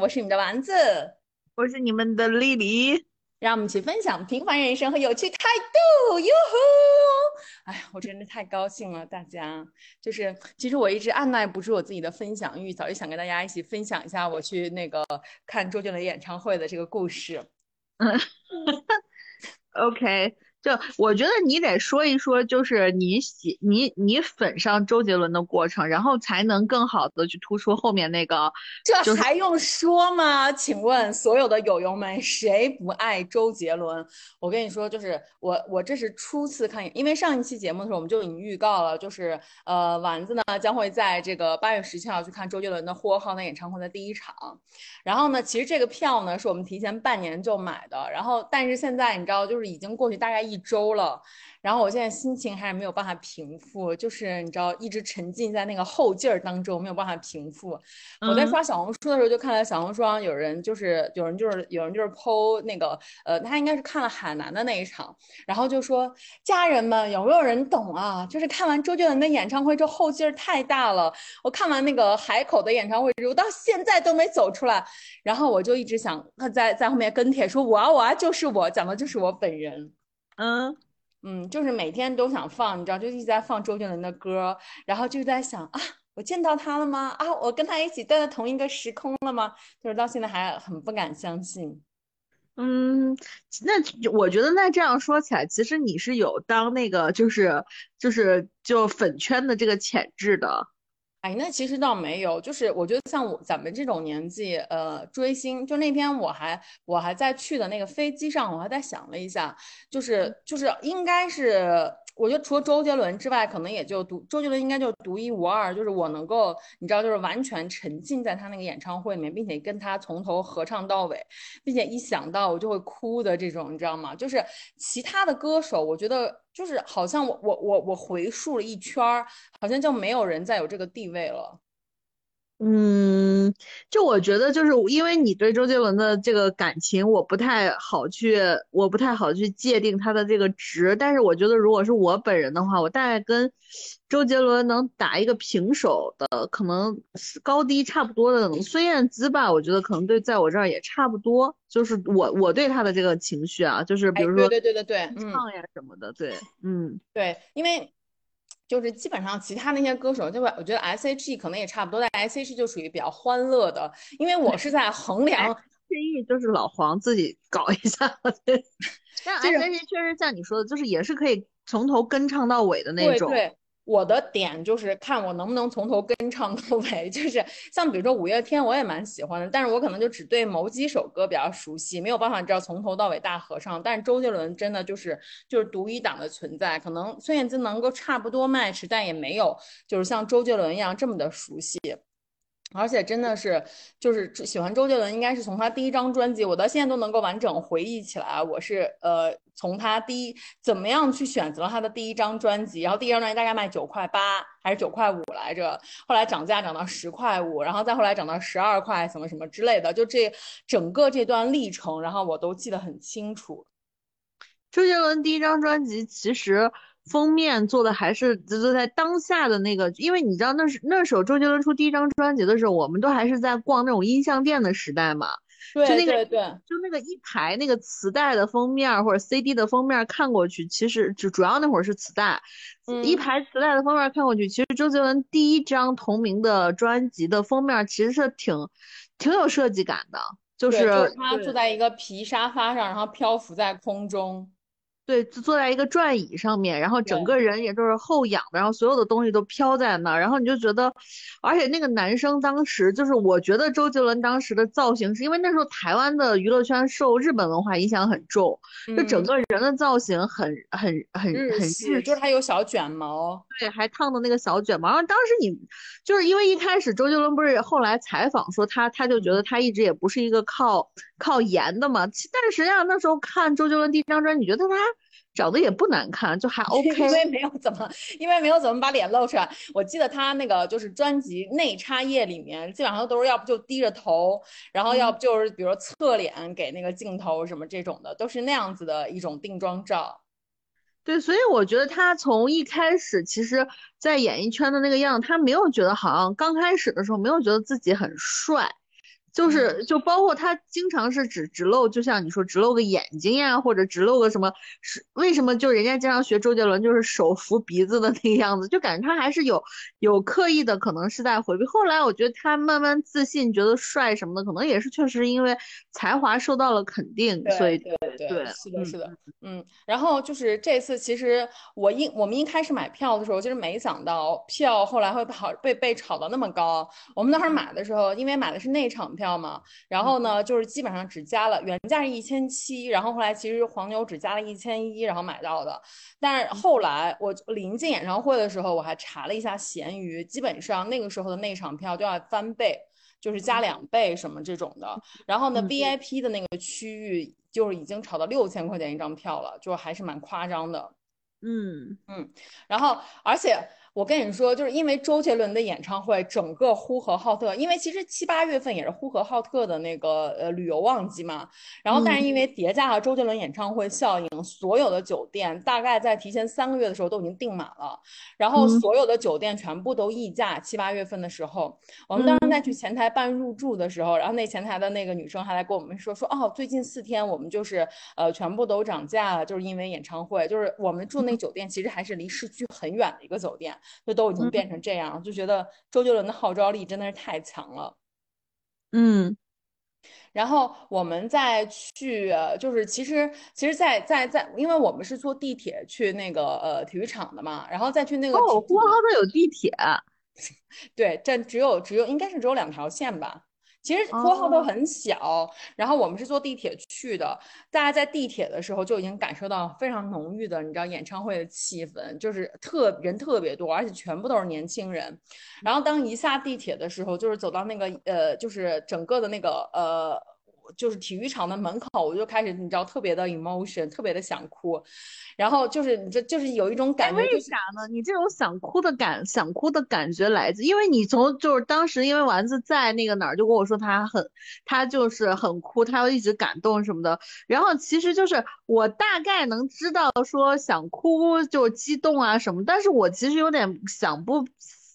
我是你们的丸子，我是你们的丽丽，让我们一起分享平凡人生和有趣态度。哟呼！哎呀，我真的太高兴了，大家就是其实我一直按耐不住我自己的分享欲，早就想跟大家一起分享一下我去那个看周杰伦演唱会的这个故事。嗯，OK。就我觉得你得说一说，就是你喜你你粉上周杰伦的过程，然后才能更好的去突出后面那个。这还用说吗？请问所有的友友们，谁不爱周杰伦？我跟你说，就是我我这是初次看，因为上一期节目的时候我们就已经预告了，就是呃丸子呢将会在这个八月十七号去看周杰伦的呼和浩特演唱会的第一场。然后呢，其实这个票呢是我们提前半年就买的，然后但是现在你知道，就是已经过去大概一。一周了，然后我现在心情还是没有办法平复，就是你知道，一直沉浸在那个后劲儿当中，没有办法平复。我在刷小红书的时候，就看到小红书上有人就是有人就是有人就是剖那个呃，他应该是看了海南的那一场，然后就说家人们有没有人懂啊？就是看完周杰伦的演唱会之后后劲儿太大了，我看完那个海口的演唱会之后，到现在都没走出来，然后我就一直想在在后面跟帖说我啊我啊就是我讲的就是我本人。嗯嗯，就是每天都想放，你知道，就一直在放周杰伦的歌，然后就在想啊，我见到他了吗？啊，我跟他一起待在同一个时空了吗？就是到现在还很不敢相信。嗯，那我觉得那这样说起来，其实你是有当那个就是就是就粉圈的这个潜质的。哎，那其实倒没有，就是我觉得像我咱们这种年纪，呃，追星，就那天我还我还在去的那个飞机上，我还在想了一下，就是就是应该是。我觉得除了周杰伦之外，可能也就独周杰伦应该就独一无二，就是我能够你知道，就是完全沉浸在他那个演唱会里面，并且跟他从头合唱到尾，并且一想到我就会哭的这种，你知道吗？就是其他的歌手，我觉得就是好像我我我我回溯了一圈儿，好像就没有人再有这个地位了。嗯，就我觉得，就是因为你对周杰伦的这个感情，我不太好去，我不太好去界定他的这个值。但是我觉得，如果是我本人的话，我大概跟周杰伦能打一个平手的，可能高低差不多的孙燕姿吧。我觉得可能对，在我这儿也差不多。就是我我对他的这个情绪啊，就是比如说对对对对对，唱呀什么的，对，嗯，对，因为。就是基本上其他那些歌手，就我觉得 S H E 可能也差不多，但 S H E 就属于比较欢乐的，因为我是在衡量 H E 就是老黄自己搞一下，对。但 S H E 确实像你说的，就是也是可以从头跟唱到尾的那种。对对。我的点就是看我能不能从头跟唱到尾，就是像比如说五月天，我也蛮喜欢的，但是我可能就只对某几首歌比较熟悉，没有办法知道从头到尾大合唱。但是周杰伦真的就是就是独一档的存在，可能孙燕姿能够差不多 match，但也没有就是像周杰伦一样这么的熟悉。而且真的是，就是喜欢周杰伦，应该是从他第一张专辑，我到现在都能够完整回忆起来。我是呃，从他第一怎么样去选择了他的第一张专辑，然后第一张专辑大概卖九块八还是九块五来着，后来涨价涨到十块五，然后再后来涨到十二块什么什么之类的，就这整个这段历程，然后我都记得很清楚。周杰伦第一张专辑其实。封面做的还是就在当下的那个，因为你知道那是那时候周杰伦出第一张专辑的时候，我们都还是在逛那种音像店的时代嘛。对就那个对，就那个一排那个磁带的封面或者 CD 的封面看过去，其实就主要那会儿是磁带，一。排磁带的封面看过去，其实周杰伦第一张同名的专辑的封面其实是挺挺有设计感的，就是他坐在一个皮沙发上，然后漂浮在空中。对，坐在一个转椅上面，然后整个人也都是后仰的，然后所有的东西都飘在那儿，然后你就觉得，而且那个男生当时就是，我觉得周杰伦当时的造型，是因为那时候台湾的娱乐圈受日本文化影响很重，就整个人的造型很很很很日，就是他有小卷毛，对，还烫的那个小卷毛。然后当时你就是因为一开始周杰伦不是后来采访说他，他就觉得他一直也不是一个靠靠颜的嘛，但是实际上那时候看周杰伦第一张专辑，你觉得他。长得也不难看，就还 OK，因为没有怎么，因为没有怎么把脸露出来。我记得他那个就是专辑内插页里面，基本上都是要不就低着头，然后要不就是比如侧脸给那个镜头什么这种的，都是那样子的一种定妆照。对，所以我觉得他从一开始，其实在演艺圈的那个样，他没有觉得好像刚开始的时候没有觉得自己很帅。就是就包括他经常是只只露，就像你说只露个眼睛呀，或者只露个什么，是为什么就人家经常学周杰伦就是手扶鼻子的那个样子，就感觉他还是有有刻意的，可能是在回避。后来我觉得他慢慢自信，觉得帅什么的，可能也是确实因为才华受到了肯定，所以对对对，是的，是的，嗯。然后就是这次，其实我一我们一开始买票的时候，就是没想到票后来会跑被被炒到那么高。我们当时买的时候，因为买的是内场票嘛，然后呢，就是基本上只加了原价是一千七，然后后来其实黄牛只加了一千一，然后买到的。但是后来我临近演唱会的时候，我还查了一下闲鱼，基本上那个时候的内场票都要翻倍，就是加两倍什么这种的。然后呢，VIP 的那个区域就是已经炒到六千块钱一张票了，就还是蛮夸张的。嗯嗯，然后而且。我跟你说，就是因为周杰伦的演唱会，整个呼和浩特，因为其实七八月份也是呼和浩特的那个呃旅游旺季嘛。然后，但是因为叠加了周杰伦演唱会效应，所有的酒店大概在提前三个月的时候都已经订满了。然后，所有的酒店全部都溢价。七八月份的时候，我们当时在去前台办入住的时候，然后那前台的那个女生还来跟我们说说，哦，最近四天我们就是呃全部都涨价了，就是因为演唱会。就是我们住那酒店其实还是离市区很远的一个酒店。就都已经变成这样，就觉得周杰伦的号召力真的是太强了。嗯，然后我们再去，就是其实其实，在在在，因为我们是坐地铁去那个呃体育场的嘛，然后再去那个哦，呼和浩特有地铁，对，这只有只有应该是只有两条线吧。其实呼和浩特很小，然后我们是坐地铁去的。大家在地铁的时候就已经感受到非常浓郁的，你知道演唱会的气氛，就是特人特别多，而且全部都是年轻人。然后当一下地铁的时候，就是走到那个呃，就是整个的那个呃。就是体育场的门口，我就开始，你知道，特别的 emotion，特别的想哭，然后就是你这就是有一种感觉，为啥呢？你这种想哭的感，想哭的感觉来自，因为你从就是当时，因为丸子在那个哪儿就跟我说他很，他就是很哭，他要一直感动什么的，然后其实就是我大概能知道说想哭就激动啊什么，但是我其实有点想不，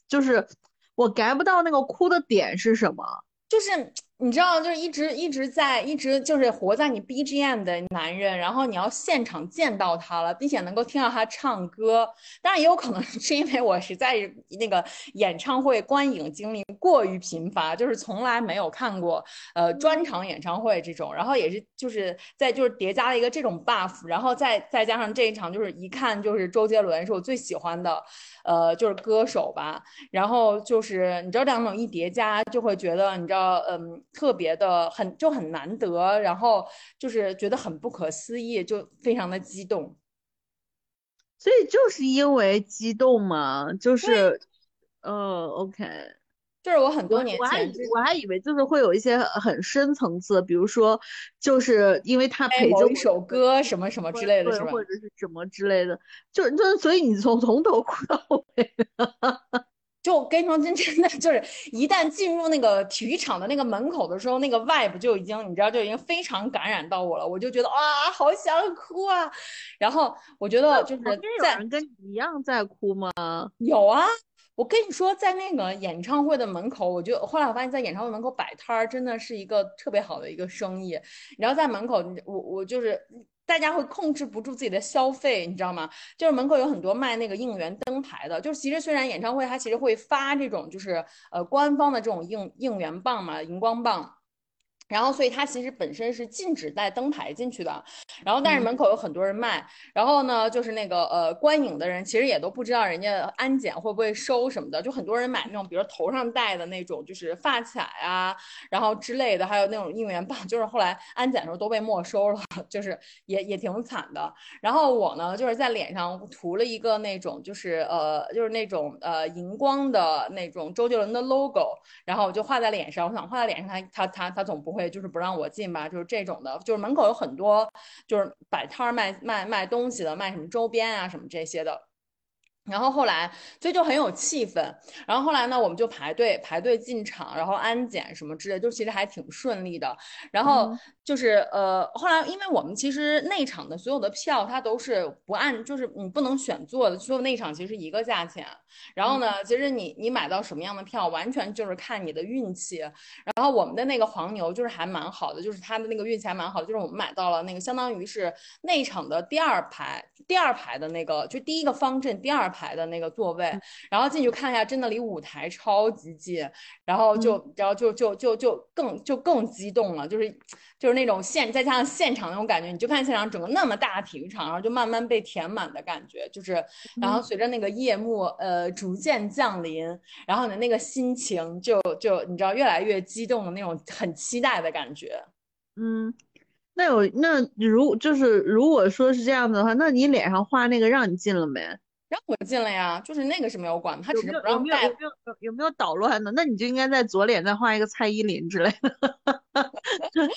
就是我 get 不到那个哭的点是什么，就是。你知道，就是一直一直在一直就是活在你 BGM 的男人，然后你要现场见到他了，并且能够听到他唱歌。当然，也有可能是因为我实在是那个演唱会观影经历过于频繁，就是从来没有看过呃专场演唱会这种。然后也是就是在就是叠加了一个这种 buff，然后再再加上这一场就是一看就是周杰伦是我最喜欢的呃就是歌手吧。然后就是你知道两种一叠加，就会觉得你知道嗯。特别的很就很难得，然后就是觉得很不可思议，就非常的激动。所以就是因为激动嘛，就是，呃，OK，就是我很多年前我还以为就是会有一些很深层次，比如说就是因为他陪着一首歌什么什么之类的，是吧？或者是什么之类的，就就所以你从从头哭到尾。就跟你说，真真的就是，一旦进入那个体育场的那个门口的时候，那个 vibe 就已经，你知道，就已经非常感染到我了。我就觉得啊，好想哭啊。然后我觉得就是在跟你一样在哭吗？有啊，我跟你说，在那个演唱会的门口，我就后来我发现，在演唱会门口摆摊儿真的是一个特别好的一个生意。然后在门口，我我就是。大家会控制不住自己的消费，你知道吗？就是门口有很多卖那个应援灯牌的，就是其实虽然演唱会它其实会发这种就是呃官方的这种应应援棒嘛，荧光棒。然后，所以它其实本身是禁止带灯牌进去的。然后，但是门口有很多人卖。然后呢，就是那个呃，观影的人其实也都不知道人家安检会不会收什么的，就很多人买那种，比如头上戴的那种，就是发卡啊，然后之类的，还有那种应援棒，就是后来安检的时候都被没收了，就是也也挺惨的。然后我呢，就是在脸上涂了一个那种，就是呃，就是那种呃荧光的那种周杰伦的 logo，然后我就画在脸上。我想画在脸上，他他他他总不会。就是不让我进吧，就是这种的，就是门口有很多就是摆摊儿卖卖卖东西的，卖什么周边啊什么这些的。然后后来，所以就很有气氛。然后后来呢，我们就排队排队进场，然后安检什么之类，就其实还挺顺利的。然后就是呃，后来因为我们其实内场的所有的票它都是不按，就是你不能选座的，所有内场其实一个价钱。然后呢，其实你你买到什么样的票，完全就是看你的运气。然后我们的那个黄牛就是还蛮好的，就是他的那个运气还蛮好的，就是我们买到了那个相当于是内场的第二排，第二排的那个就第一个方阵第二。排的那个座位，然后进去看一下，真的离舞台超级近，然后就，然后就就就就更就更激动了，就是就是那种现再加上现场那种感觉，你就看现场整个那么大体育场，然后就慢慢被填满的感觉，就是然后随着那个夜幕呃逐渐降临，然后你的那个心情就就你知道越来越激动的那种很期待的感觉，嗯。那有那如就是如果说是这样子的话，那你脸上画那个让你进了没？让我进了呀，就是那个是没有管，他只是不让带。有没有有有没有捣乱的？那你就应该在左脸再画一个蔡依林之类的。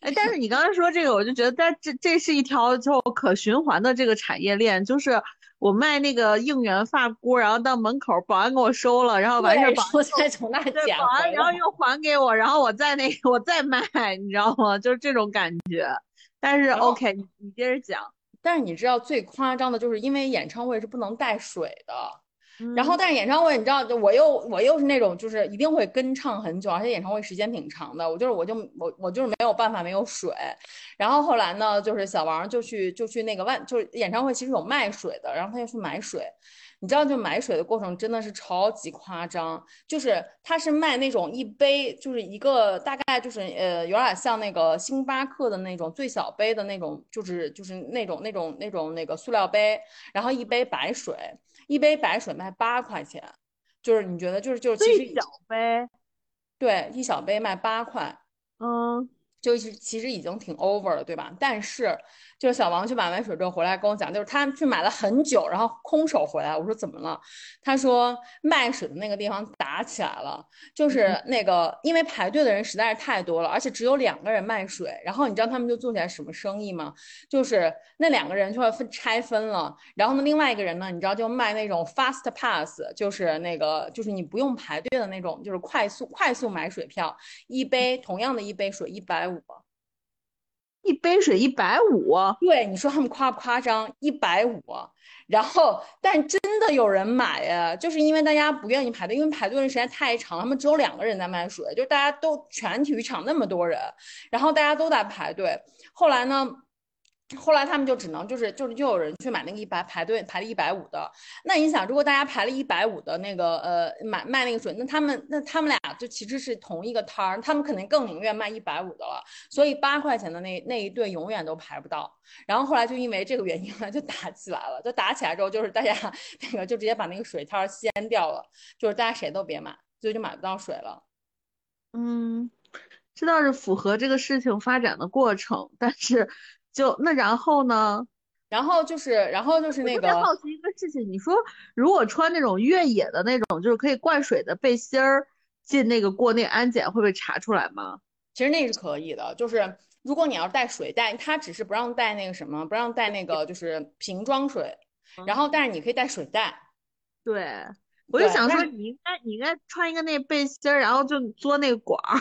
哎，但是你刚才说这个，我就觉得，但这这是一条就可循环的这个产业链，就是我卖那个应援发箍，然后到门口保安给我收了，然后完事儿保安再从那捡，保安然后又还给我，然后我再那个我再卖，你知道吗？就是这种感觉。但是 OK，你你接着讲。但是你知道最夸张的就是，因为演唱会是不能带水的，然后但是演唱会你知道，我又我又是那种就是一定会跟唱很久，而且演唱会时间挺长的，我就是我就我我就是没有办法没有水。然后后来呢，就是小王就去就去那个万，就是演唱会其实有卖水的，然后他就去买水。你知道，就买水的过程真的是超级夸张，就是他是卖那种一杯，就是一个大概就是呃，有点像那个星巴克的那种最小杯的那种，就是就是那种那种那种那个塑料杯，然后一杯白水，一杯白水卖八块钱，就是你觉得就是就是其实小杯，对，一小杯卖八块，嗯，就是其实已经挺 over 了，对吧？但是。就是小王去买完水之后回来跟我讲，就是他去买了很久，然后空手回来。我说怎么了？他说卖水的那个地方打起来了，就是那个因为排队的人实在是太多了，而且只有两个人卖水。然后你知道他们就做起来什么生意吗？就是那两个人就会分拆分了，然后呢另外一个人呢，你知道就卖那种 fast pass，就是那个就是你不用排队的那种，就是快速快速买水票，一杯同样的一杯水一百五。一杯水一百五，对你说他们夸不夸张？一百五，然后但真的有人买呀，就是因为大家不愿意排队，因为排队的时间太长，他们只有两个人在卖水，就大家都全体育场那么多人，然后大家都在排队。后来呢？后来他们就只能就是就是又有人去买那个一百排队排了一百五的，那你想如果大家排了一百五的那个呃买卖那个水，那他们那他们俩就其实是同一个摊儿，他们肯定更宁愿卖一百五的了，所以八块钱的那那一队永远都排不到。然后后来就因为这个原因呢，就打起来了，就打起来之后就是大家那个就直接把那个水摊儿掀掉了，就是大家谁都别买，所以就买不到水了。嗯，这倒是符合这个事情发展的过程，但是。就那然后呢？然后就是，然后就是那个。特别好奇一个事情，你说如果穿那种越野的那种，就是可以灌水的背心儿进那个过那安检，会被查出来吗？其实那是可以的，就是如果你要带水袋，他只是不让带那个什么，不让带那个就是瓶装水，然后但是你可以带水袋。对，我就想说你应该你应该穿一个那背心儿，然后就嘬那个管儿。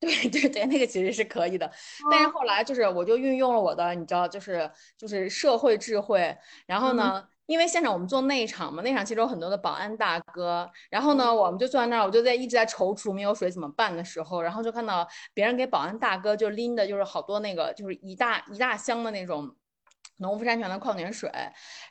对 对对，那个其实是可以的，但是后来就是我就运用了我的，你知道，就是就是社会智慧。然后呢，因为现场我们做内场嘛，内场其实有很多的保安大哥。然后呢，我们就坐在那儿，我就在一直在踌躇没有水怎么办的时候，然后就看到别人给保安大哥就拎的就是好多那个就是一大一大箱的那种。农夫山泉的矿泉水，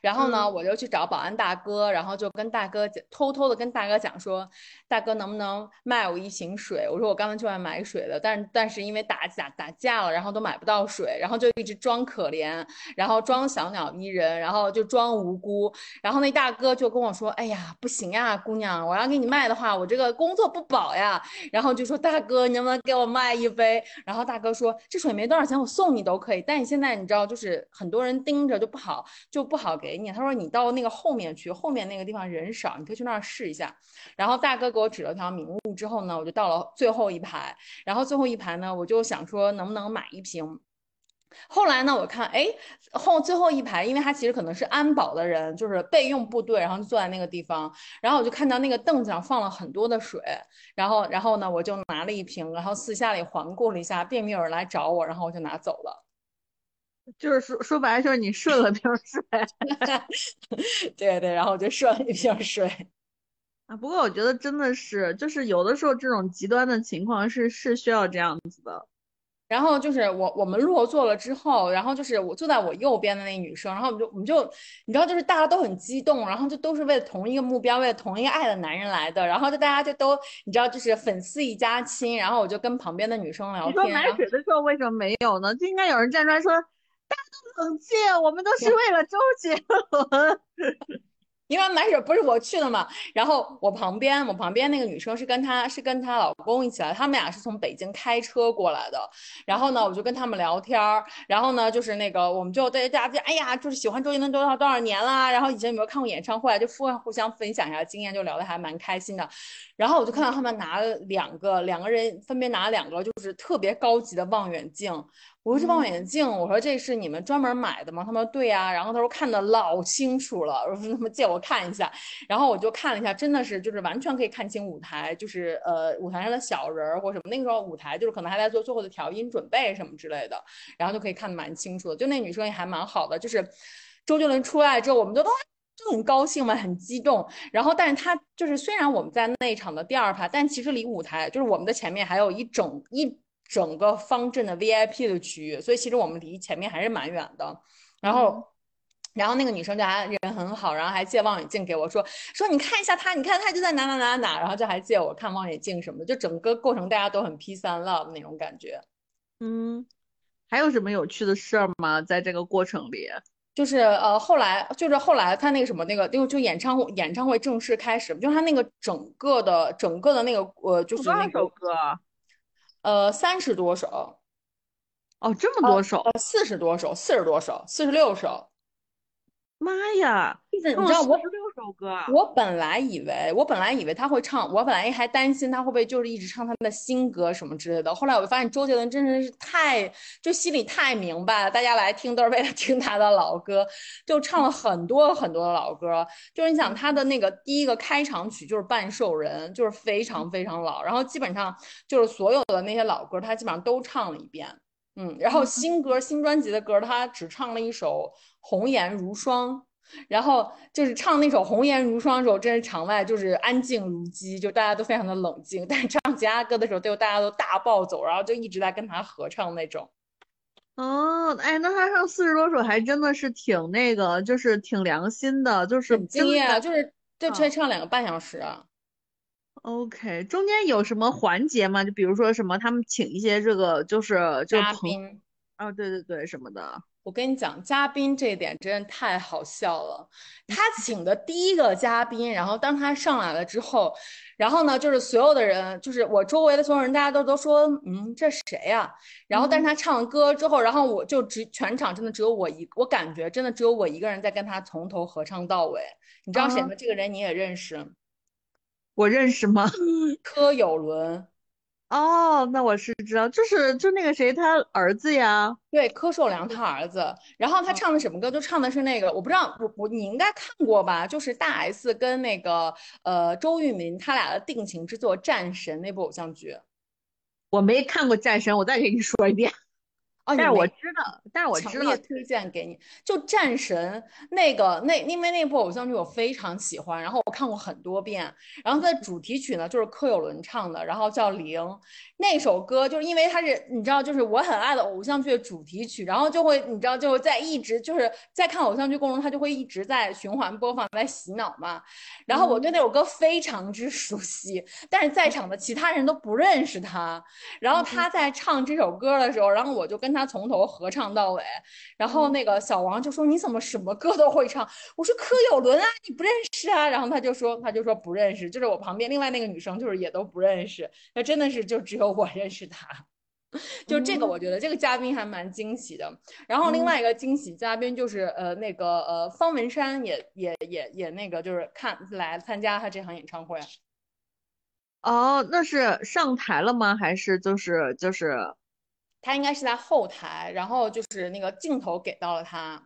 然后呢，我就去找保安大哥，然后就跟大哥，偷偷的跟大哥讲说，大哥能不能卖我一瓶水？我说我刚才就来买水的，但是但是因为打打打架了，然后都买不到水，然后就一直装可怜，然后装小鸟依人，然后就装无辜，然后那大哥就跟我说，哎呀，不行呀，姑娘，我要给你卖的话，我这个工作不保呀，然后就说大哥，你能不能给我卖一杯？然后大哥说，这水没多少钱，我送你都可以，但你现在你知道，就是很多人。盯着就不好，就不好给你。他说你到那个后面去，后面那个地方人少，你可以去那儿试一下。然后大哥给我指了条明路之后呢，我就到了最后一排。然后最后一排呢，我就想说能不能买一瓶。后来呢，我看哎后最后一排，因为他其实可能是安保的人，就是备用部队，然后就坐在那个地方，然后我就看到那个凳子上放了很多的水，然后然后呢我就拿了一瓶，然后四下里环顾了一下，并没有人来找我，然后我就拿走了。就是说说白了就是你顺了瓶水 对对，然后我就顺了一瓶水。啊。不过我觉得真的是，就是有的时候这种极端的情况是是需要这样子的。然后就是我我们落座了之后，然后就是我坐在我右边的那女生，然后我们就我们就你知道，就是大家都很激动，然后就都是为了同一个目标，为了同一个爱的男人来的，然后就大家就都你知道，就是粉丝一家亲，然后我就跟旁边的女生聊天。你说买水的时候为什么没有呢？就应该有人站出来说，大家都冷静，我们都是为了周杰伦。因为买水不是我去的嘛，然后我旁边我旁边那个女生是跟她是跟她老公一起来，他们俩是从北京开车过来的。然后呢，我就跟他们聊天儿，然后呢，就是那个我们就大家就哎呀，就是喜欢周杰伦多少多少年啦，然后以前有没有看过演唱会，就互互相分享一下经验，就聊得还蛮开心的。然后我就看到他们拿了两个两个人分别拿了两个就是特别高级的望远镜。我说这望远镜，我说这是你们专门买的吗？他们说对呀。然后他说看的老清楚了，我说他们借我看一下。然后我就看了一下，真的是就是完全可以看清舞台，就是呃舞台上的小人儿或什么。那个时候舞台就是可能还在做最后的调音准备什么之类的，然后就可以看得蛮清楚的。就那女生也还蛮好的，就是周杰伦出来之后，我们都都就很高兴嘛，很激动。然后但是他就是虽然我们在那一场的第二排，但其实离舞台就是我们的前面还有一整一。整个方阵的 VIP 的区域，所以其实我们离前面还是蛮远的。然后，然后那个女生就还人很好，然后还借望远镜给我说说你看一下他，你看他就在哪哪哪哪，然后就还借我看望远镜什么的，就整个过程大家都很 peace and love 那种感觉。嗯，还有什么有趣的事儿吗？在这个过程里，就是呃后来就是后来他那个什么那个就就演唱会演唱会正式开始，就他那个整个的整个的那个呃就是那首歌。呃，三十多首，哦，这么多首，呃，四十多首，四十多首，四十六首。妈呀！你知道我六首歌，我本来以为，我本来以为他会唱，我本来还担心他会不会就是一直唱他的新歌什么之类的。后来我就发现周杰伦真的是太，就心里太明白了，大家来听都是为了听他的老歌，就唱了很多很多的老歌。就是你想他的那个第一个开场曲就是《半兽人》，就是非常非常老，然后基本上就是所有的那些老歌他基本上都唱了一遍。嗯，然后新歌新专辑的歌他只唱了一首。红颜如霜，然后就是唱那首《红颜如霜》的时候，真是场外就是安静如鸡，就大家都非常的冷静。但是唱其他歌的时候，就大家都大暴走，然后就一直在跟他合唱那种。哦，哎，那他唱四十多首还真的是挺那个，就是挺良心的，就是很敬业啊，就是就才唱两个半小时啊。OK，中间有什么环节吗？就比如说什么，他们请一些这个就是嘉宾啊，对对对，什么的。我跟你讲，嘉宾这一点真的太好笑了。他请的第一个嘉宾，然后当他上来了之后，然后呢，就是所有的人，就是我周围的所有人，大家都都说，嗯，这谁呀？然后，但是他唱完歌之后，然后我就只全场真的只有我一，我感觉真的只有我一个人在跟他从头合唱到尾。你知道谁吗？这个人你也认识？我认识吗？柯有伦。哦，那我是知道，就是就那个谁，他儿子呀，对，柯受良他儿子。然后他唱的什么歌？就唱的是那个，我不知道，我我你应该看过吧？就是大 S 跟那个呃周渝民他俩的定情之作《战神》那部偶像剧。我没看过《战神》，我再给你说一遍。但是我知道，但是我强烈推荐给你，就战神那个那因为那部偶像剧我非常喜欢，然后我看过很多遍，然后它的主题曲呢就是柯有伦唱的，然后叫零那首歌，就是因为它是你知道，就是我很爱的偶像剧的主题曲，然后就会你知道就在一直就是在看偶像剧过程中，它就会一直在循环播放，在洗脑嘛，然后我对那首歌非常之熟悉，但是在场的其他人都不认识他，然后他在唱这首歌的时候，然后我就跟他。他从头合唱到尾，然后那个小王就说：“你怎么什么歌都会唱？”我说：“柯有伦啊，你不认识啊？”然后他就说：“他就说不认识。”就是我旁边另外那个女生，就是也都不认识。那真的是就只有我认识他。就这个，我觉得这个嘉宾还蛮惊喜的。然后另外一个惊喜嘉宾就是呃那个呃方文山也也也也那个就是看来参加他这场演唱会。哦，那是上台了吗？还是就是就是？他应该是在后台，然后就是那个镜头给到了他，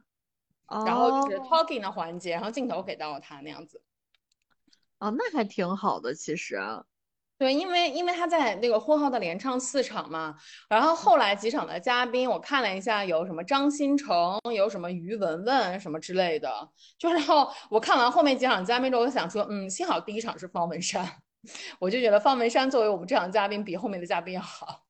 然后就是 talking 的环节，然后镜头给到了他那样子。哦，那还挺好的，其实。对，因为因为他在那个婚后的连唱四场嘛，然后后来几场的嘉宾我看了一下，有什么张新成，有什么于文文什么之类的，就然后我看完后面几场嘉宾之后，我想说，嗯，幸好第一场是方文山，我就觉得方文山作为我们这场嘉宾比后面的嘉宾要好。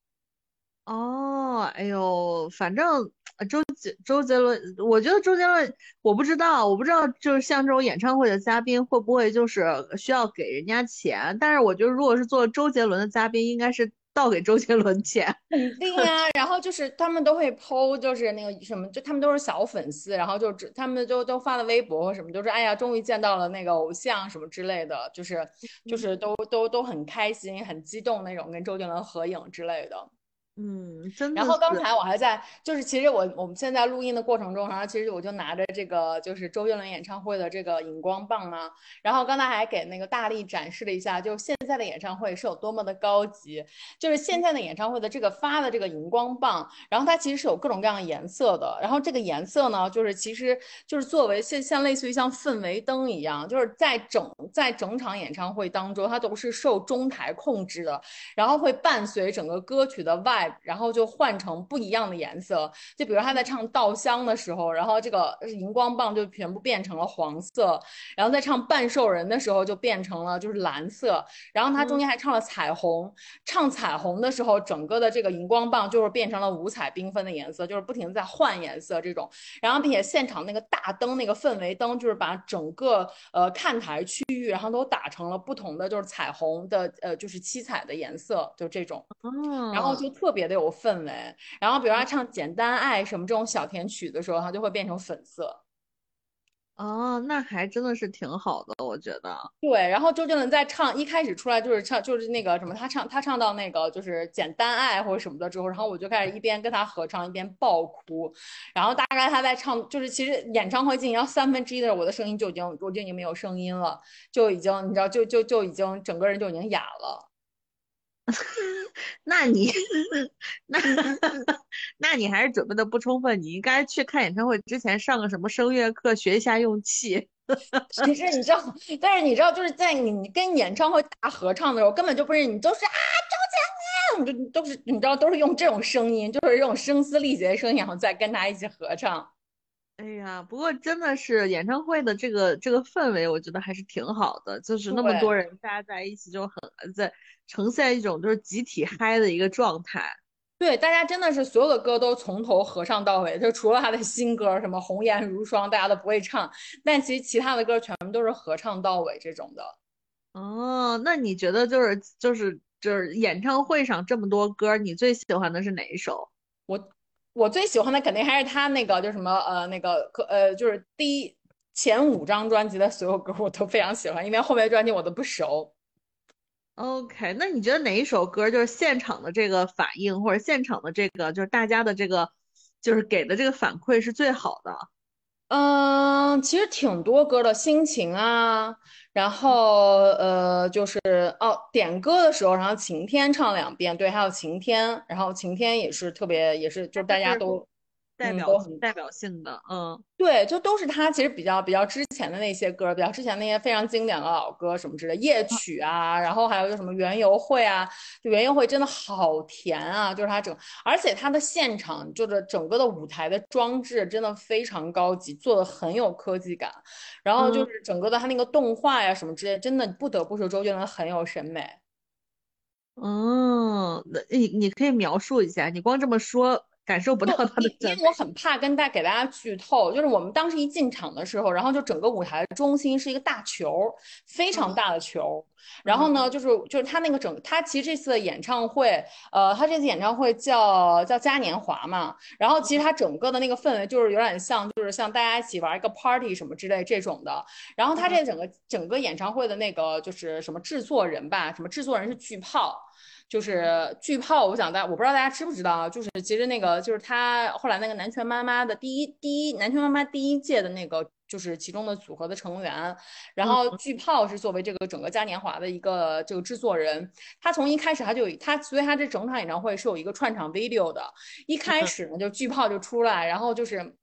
哦，哎呦，反正周杰周杰伦，我觉得周杰伦，我不知道，我不知道，就是像这种演唱会的嘉宾会不会就是需要给人家钱？但是我觉得，如果是做周杰伦的嘉宾，应该是倒给周杰伦钱。肯定啊，然后就是他们都会剖，就是那个什么，就他们都是小粉丝，然后就只他们就都发了微博或什么，就是哎呀，终于见到了那个偶像什么之类的，就是就是都都都很开心、很激动那种，跟周杰伦合影之类的。嗯，真的。然后刚才我还在，就是其实我我们现在录音的过程中，然后其实我就拿着这个就是周杰伦演唱会的这个荧光棒嘛，然后刚才还给那个大力展示了一下，就是现在的演唱会是有多么的高级，就是现在的演唱会的这个发的这个荧光棒，然后它其实是有各种各样的颜色的，然后这个颜色呢，就是其实就是作为像像类似于像氛围灯一样，就是在整在整场演唱会当中，它都是受中台控制的，然后会伴随整个歌曲的外。然后就换成不一样的颜色，就比如他在唱《稻香》的时候，然后这个荧光棒就全部变成了黄色；然后在唱《半兽人》的时候就变成了就是蓝色。然后他中间还唱了彩虹，唱彩虹的时候，整个的这个荧光棒就是变成了五彩缤纷的颜色，就是不停的在换颜色这种。然后并且现场那个大灯那个氛围灯，就是把整个呃看台区域，然后都打成了不同的就是彩虹的呃就是七彩的颜色，就这种。然后就特。别的有氛围，然后比如他唱《简单爱》什么这种小甜曲的时候，他就会变成粉色。哦，那还真的是挺好的，我觉得。对，然后周杰伦在唱一开始出来就是唱就是那个什么，他唱他唱到那个就是《简单爱》或者什么的之后，然后我就开始一边跟他合唱一边爆哭。然后大概他在唱，就是其实演唱会进行到三分之一的时候，我的声音就已经我就已经没有声音了，就已经你知道就就就已经整个人就已经哑了。那你 那 那你还是准备的不充分，你应该去看演唱会之前上个什么声乐课，学一下用气。其实你知道，但是你知道，就是在你跟演唱会大合唱的时候，根本就不是你都是啊周杰伦，就都是你知道都是用这种声音，就是这种声嘶力竭的声音，然后再跟他一起合唱。哎呀，不过真的是演唱会的这个这个氛围，我觉得还是挺好的，就是那么多人大家在一起就很在呈现一种就是集体嗨的一个状态。对，大家真的是所有的歌都从头合唱到尾，就除了他的新歌什么《红颜如霜》，大家都不会唱，但其实其他的歌全部都是合唱到尾这种的。哦，那你觉得就是就是就是演唱会上这么多歌，你最喜欢的是哪一首？我。我最喜欢的肯定还是他那个，就什么呃，那个呃，就是第一前五张专辑的所有歌我都非常喜欢，因为后面专辑我都不熟。OK，那你觉得哪一首歌就是现场的这个反应，或者现场的这个就是大家的这个就是给的这个反馈是最好的？嗯，其实挺多歌的，心情啊。然后呃，就是哦，点歌的时候，然后晴天唱两遍，对，还有晴天，然后晴天也是特别，也是就是大家都。代表代表性的，嗯，对，就都是他其实比较比较之前的那些歌，比较之前那些非常经典的老歌什么之类，夜曲啊，然后还有就什么园游会啊，就园游会真的好甜啊，就是他整，而且他的现场就是整个的舞台的装置真的非常高级，做的很有科技感，然后就是整个的他那个动画呀什么之类，真的不得不说周杰伦很有审美。嗯，那你你可以描述一下，你光这么说。感受不到他的，因为我很怕跟大给大家剧透，就是我们当时一进场的时候，然后就整个舞台中心是一个大球，非常大的球。然后呢，就是就是他那个整，他其实这次的演唱会，呃，他这次演唱会叫叫嘉年华嘛。然后其实他整个的那个氛围就是有点像，就是像大家一起玩一个 party 什么之类这种的。然后他这整个整个演唱会的那个就是什么制作人吧，什么制作人是巨炮。就是巨炮，我想大我不知道大家知不知道啊，就是其实那个就是他后来那个南拳妈妈的第一第一南拳妈妈第一届的那个就是其中的组合的成员，然后巨炮是作为这个整个嘉年华的一个这个制作人，他从一开始他就有他，所以他这整场演唱会是有一个串场 video 的，一开始呢就巨炮就出来，然后就是。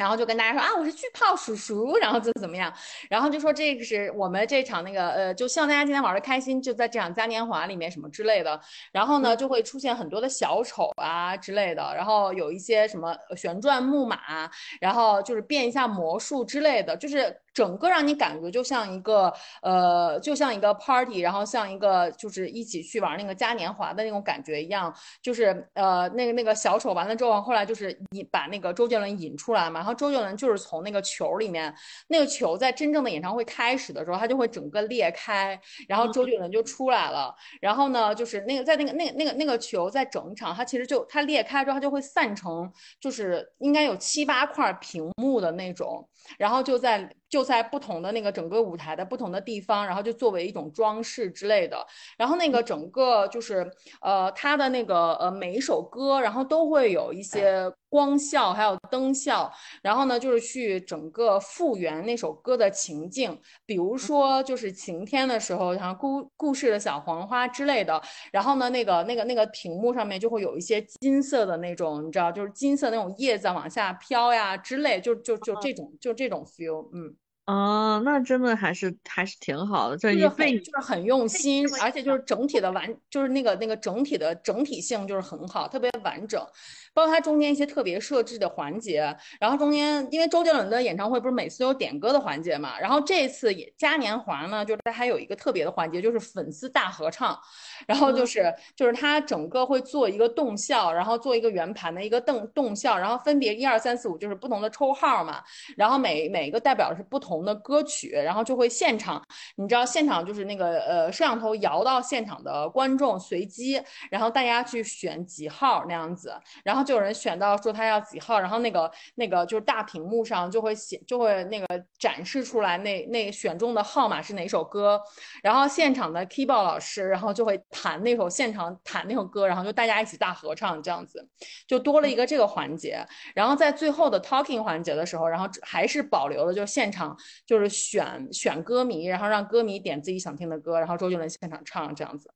然后就跟大家说啊，我是巨炮叔叔，然后怎怎么样，然后就说这个是我们这场那个呃，就希望大家今天玩的开心，就在这场嘉年华里面什么之类的。然后呢，就会出现很多的小丑啊之类的，然后有一些什么旋转木马，然后就是变一下魔术之类的，就是。整个让你感觉就像一个呃，就像一个 party，然后像一个就是一起去玩那个嘉年华的那种感觉一样，就是呃那个那个小丑完了之后，后来就是引把那个周杰伦引出来嘛，然后周杰伦就是从那个球里面，那个球在真正的演唱会开始的时候，它就会整个裂开，然后周杰伦就出来了，然后呢就是那个在那个那个那个那个球在整场，它其实就它裂开之后，它就会散成就是应该有七八块屏幕的那种。然后就在就在不同的那个整个舞台的不同的地方，然后就作为一种装饰之类的。然后那个整个就是呃，他的那个呃每一首歌，然后都会有一些光效，还有灯效。然后呢，就是去整个复原那首歌的情境，比如说就是晴天的时候，像故故事的小黄花之类的。然后呢，那个那个那个屏幕上面就会有一些金色的那种，你知道，就是金色那种叶子往下飘呀之类，就就就这种就。这种 feel，嗯，哦，那真的还是还是挺好的，就是很就是很用心，而且就是整体的完，就是那个那个整体的整体性就是很好，特别完整。包括它中间一些特别设置的环节，然后中间因为周杰伦的演唱会不是每次有点歌的环节嘛，然后这次也嘉年华呢，就是它还有一个特别的环节，就是粉丝大合唱，然后就是就是它整个会做一个动效，然后做一个圆盘的一个动动效，然后分别一二三四五就是不同的抽号嘛，然后每每一个代表是不同的歌曲，然后就会现场，你知道现场就是那个呃摄像头摇到现场的观众随机，然后大家去选几号那样子，然后。就有人选到说他要几号，然后那个那个就是大屏幕上就会显就会那个展示出来那那选中的号码是哪首歌，然后现场的 keyboard 老师然后就会弹那首现场弹那首歌，然后就大家一起大合唱这样子，就多了一个这个环节。然后在最后的 talking 环节的时候，然后还是保留了就是现场就是选选歌迷，然后让歌迷点自己想听的歌，然后周杰伦现场唱这样子。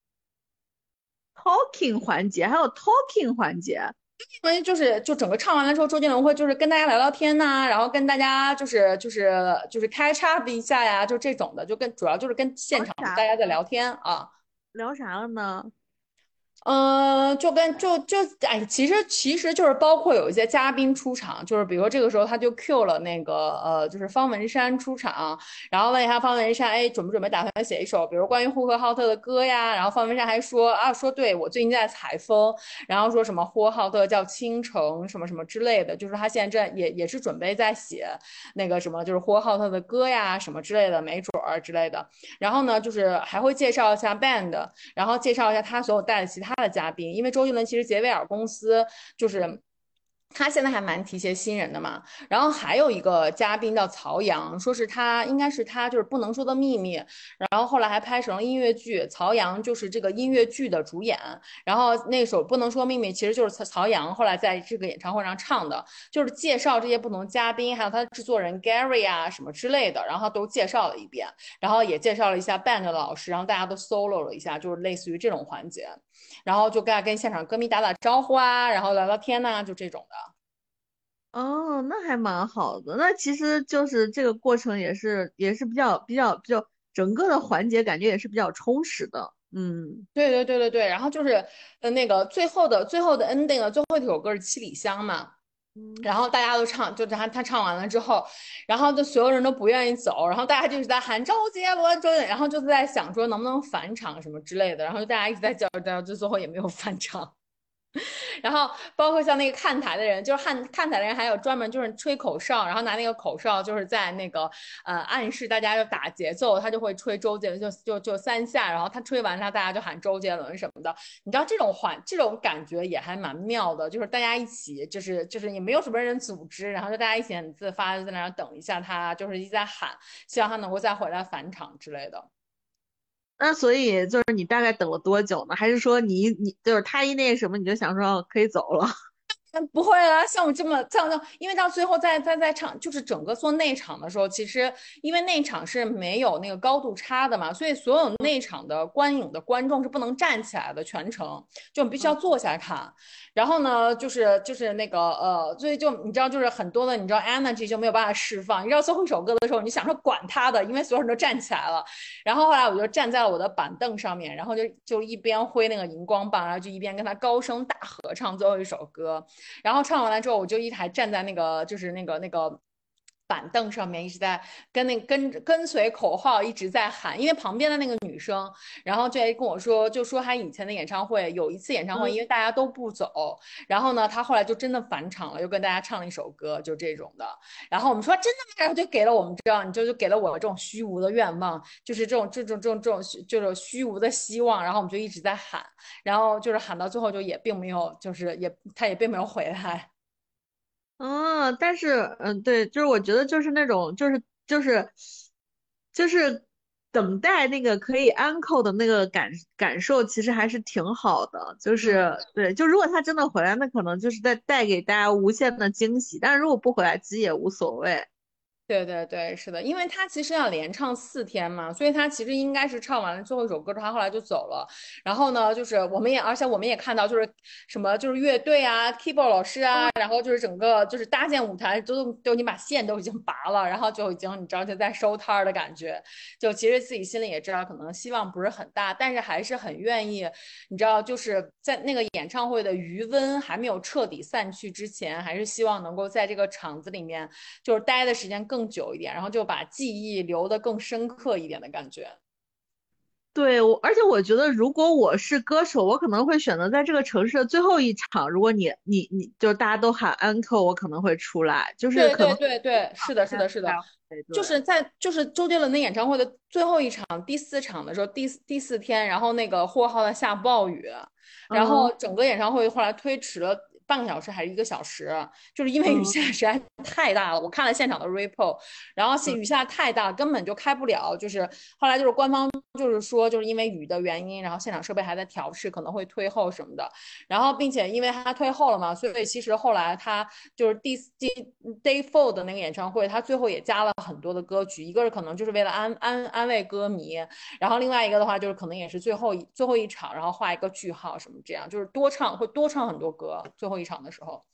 talking 环节还有 talking 环节。因为就是就整个唱完了之后，周杰伦会就是跟大家聊聊天呐，然后跟大家就是就是就是开叉一下呀，就这种的，就跟主要就是跟现场大家在聊天啊。聊啥了呢？嗯，就跟就就哎，其实其实就是包括有一些嘉宾出场，就是比如说这个时候他就 Q 了那个呃，就是方文山出场，然后问一下方文山，哎，准不准备打算写一首比如关于呼和浩特的歌呀？然后方文山还说啊，说对我最近在采风，然后说什么呼和浩特叫倾城什么什么之类的，就是他现在正也也是准备在写那个什么，就是呼和浩特的歌呀什么之类的，没准儿之类的。然后呢，就是还会介绍一下 band，然后介绍一下他所有带的其他。他的嘉宾，因为周杰伦其实杰威尔公司就是。他现在还蛮提携新人的嘛，然后还有一个嘉宾叫曹阳，说是他应该是他就是不能说的秘密，然后后来还拍成了音乐剧，曹阳就是这个音乐剧的主演，然后那首不能说秘密其实就是曹曹阳后来在这个演唱会上唱的，就是介绍这些不同嘉宾，还有他的制作人 Gary 啊什么之类的，然后都介绍了一遍，然后也介绍了一下 band 的老师，然后大家都 solo 了一下，就是类似于这种环节。然后就跟跟现场歌迷打打招呼啊，然后聊聊天呐，就这种的。哦，那还蛮好的。那其实就是这个过程也是也是比较比较比较整个的环节感觉也是比较充实的。嗯，对对对对对。然后就是呃那个最后的最后的 ending 了最后一首歌是七里香嘛。然后大家都唱，就他他唱完了之后，然后就所有人都不愿意走，然后大家就一直在喊周杰伦，周杰，然后就在想说能不能返场什么之类的，然后大家一直在叫叫，就最后也没有返场。然后包括像那个看台的人，就是看看台的人，还有专门就是吹口哨，然后拿那个口哨就是在那个呃暗示大家要打节奏，他就会吹周杰伦，就就就三下，然后他吹完他大家就喊周杰伦什么的。你知道这种环这种感觉也还蛮妙的，就是大家一起就是就是也没有什么人组织，然后就大家一起很自发的在那等一下他，就是一直在喊，希望他能够再回来返场之类的。那所以就是你大概等了多久呢？还是说你你就是他一那什么你就想说可以走了？嗯，不会啊，像我这么这样的，因为到最后在在在场，就是整个做内场的时候，其实因为内场是没有那个高度差的嘛，所以所有内场的观影的观众是不能站起来的，全程就必须要坐下看。然后呢，就是就是那个呃，所以就你知道，就是很多的你知道 energy 就没有办法释放。你知道最后一首歌的时候，你想说管他的，因为所有人都站起来了。然后后来我就站在了我的板凳上面，然后就就一边挥那个荧光棒，然后就一边跟他高声大合唱最后一首歌。然后唱完了之后，我就一台站在那个就是那个那个板凳上面，一直在跟那跟跟随口号，一直在喊。因为旁边的那个女生，然后就跟我说，就说她以前的演唱会有一次演唱会，因为大家都不走，然后呢，她后来就真的返场了，又跟大家唱了一首歌，就这种的。然后我们说真的吗？然后就给了我们这样，就就给了我这种虚无的愿望，就是这种这种这种这种就是虚无的希望。然后我们就一直在喊，然后就是喊到最后就也并没有，就是也他也并没有回来。嗯，但是，嗯，对，就是我觉得就是那种，就是就是就是等待那个可以安扣的那个感感受，其实还是挺好的。就是对，就如果他真的回来，那可能就是在带给大家无限的惊喜。但是如果不回来，其实也无所谓。对对对，是的，因为他其实要连唱四天嘛，所以他其实应该是唱完了最后一首歌，他后来就走了。然后呢，就是我们也，而且我们也看到，就是什么，就是乐队啊，keyboard 老师啊，然后就是整个就是搭建舞台都都已经把线都已经拔了，然后就已经你知道就在收摊儿的感觉。就其实自己心里也知道，可能希望不是很大，但是还是很愿意，你知道，就是在那个演唱会的余温还没有彻底散去之前，还是希望能够在这个场子里面就是待的时间更。更久一点，然后就把记忆留得更深刻一点的感觉。对，我而且我觉得，如果我是歌手，我可能会选择在这个城市的最后一场。如果你你你就是大家都喊 uncle，我可能会出来。就是对对对对，是的，是的，是的，就是在就是周杰伦的演唱会的最后一场第四场的时候，第第四天，然后那个呼和浩特下暴雨，然后整个演唱会后来推迟了。半个小时还是一个小时，就是因为雨下实在太大了。我看了现场的 report，然后雨下太大，根本就开不了。就是后来就是官方就是说，就是因为雨的原因，然后现场设备还在调试，可能会推后什么的。然后并且因为他推后了嘛，所以其实后来他就是第第 day four 的那个演唱会，他最后也加了很多的歌曲。一个是可能就是为了安安安慰歌迷，然后另外一个的话就是可能也是最后最后一场，然后画一个句号什么这样，就是多唱会多唱很多歌。最后。一场的时候，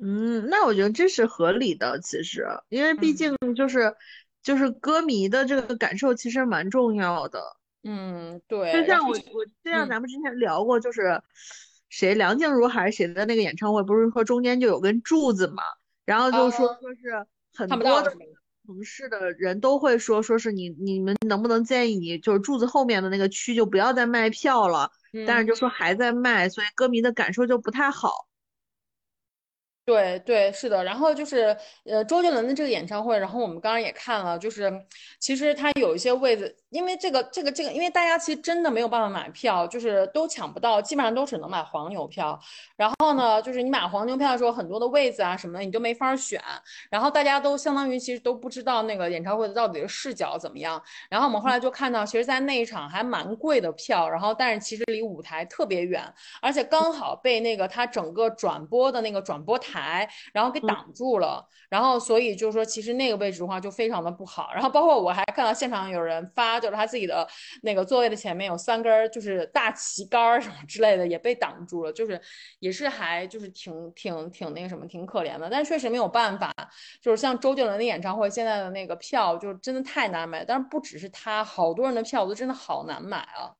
嗯，那我觉得这是合理的，其实，因为毕竟就是就是歌迷的这个感受其实蛮重要的，嗯，对，就像我我就像咱们之前聊过，就是谁梁静茹还是谁的那个演唱会，不是说中间就有根柱子嘛，然后就说说是很多的城市的人都会说说是你你们能不能建议你就是柱子后面的那个区就不要再卖票了。但是。就说还在卖，所以歌迷的感受就不太好。对对是的，然后就是呃周杰伦的这个演唱会，然后我们刚刚也看了，就是其实他有一些位子，因为这个这个这个，因为大家其实真的没有办法买票，就是都抢不到，基本上都只能买黄牛票。然后呢，就是你买黄牛票的时候，很多的位子啊什么的你都没法选。然后大家都相当于其实都不知道那个演唱会的到底的视角怎么样。然后我们后来就看到，其实，在那一场还蛮贵的票，然后但是其实离舞台特别远，而且刚好被那个他整个转播的那个转播台。台，然后给挡住了，然后所以就是说，其实那个位置的话就非常的不好。然后包括我还看到现场有人发，就是他自己的那个座位的前面有三根就是大旗杆什么之类的也被挡住了，就是也是还就是挺挺挺那个什么挺可怜的。但确实没有办法，就是像周杰伦的演唱会现在的那个票就真的太难买，但是不只是他，好多人的票都真的好难买啊。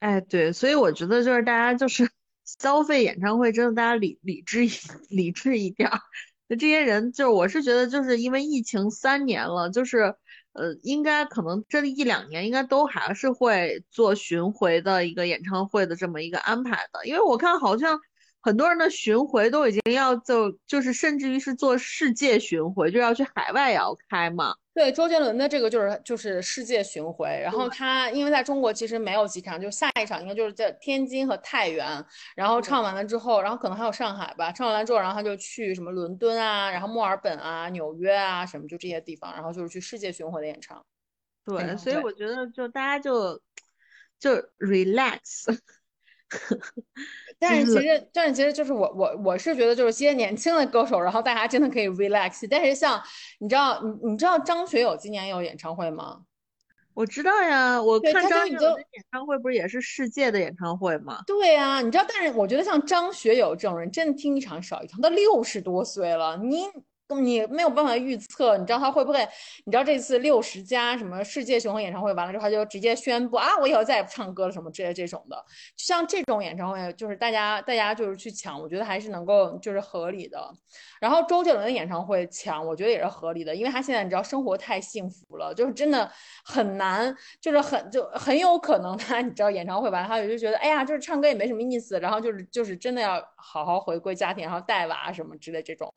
哎，对，所以我觉得就是大家就是。消费演唱会真的，大家理理智 理智一点儿。那这些人，就是我是觉得，就是因为疫情三年了，就是呃，应该可能这一两年应该都还是会做巡回的一个演唱会的这么一个安排的。因为我看好像很多人的巡回都已经要就就是甚至于是做世界巡回，就要去海外也要开嘛。对周杰伦的这个就是就是世界巡回，然后他因为在中国其实没有几场，就下一场应该就是在天津和太原，然后唱完了之后，然后可能还有上海吧，唱完了之后，然后他就去什么伦敦啊，然后墨尔本啊、纽约啊什么就这些地方，然后就是去世界巡回的演唱。对，所以我觉得就大家就就 relax，但是就是其实，但是其实就是我我我是觉得就是些年轻的歌手，然后大家真的可以 relax。但是像你知道你你知道张学友今年有演唱会吗？我知道呀，我对看张学友的演唱会不是也是世界的演唱会吗？对啊，你知道，但是我觉得像张学友这种人，真的听一场少一场。他六十多岁了，你你没有办法预测，你知道他会不会？你知道这次六十加什么世界巡回演唱会完了之后，他就直接宣布啊，我以后再也不唱歌了什么之类这种的。像这种演唱会，就是大家大家就是去抢，我觉得还是能够就是合理的。然后周杰伦的演唱会抢，我觉得也是合理的，因为他现在你知道生活太幸福了，就是真的很难，就是很就很有可能他你知道演唱会完了，他就觉得哎呀，就是唱歌也没什么意思，然后就是就是真的要好好回归家庭，然后带娃什么之类这种。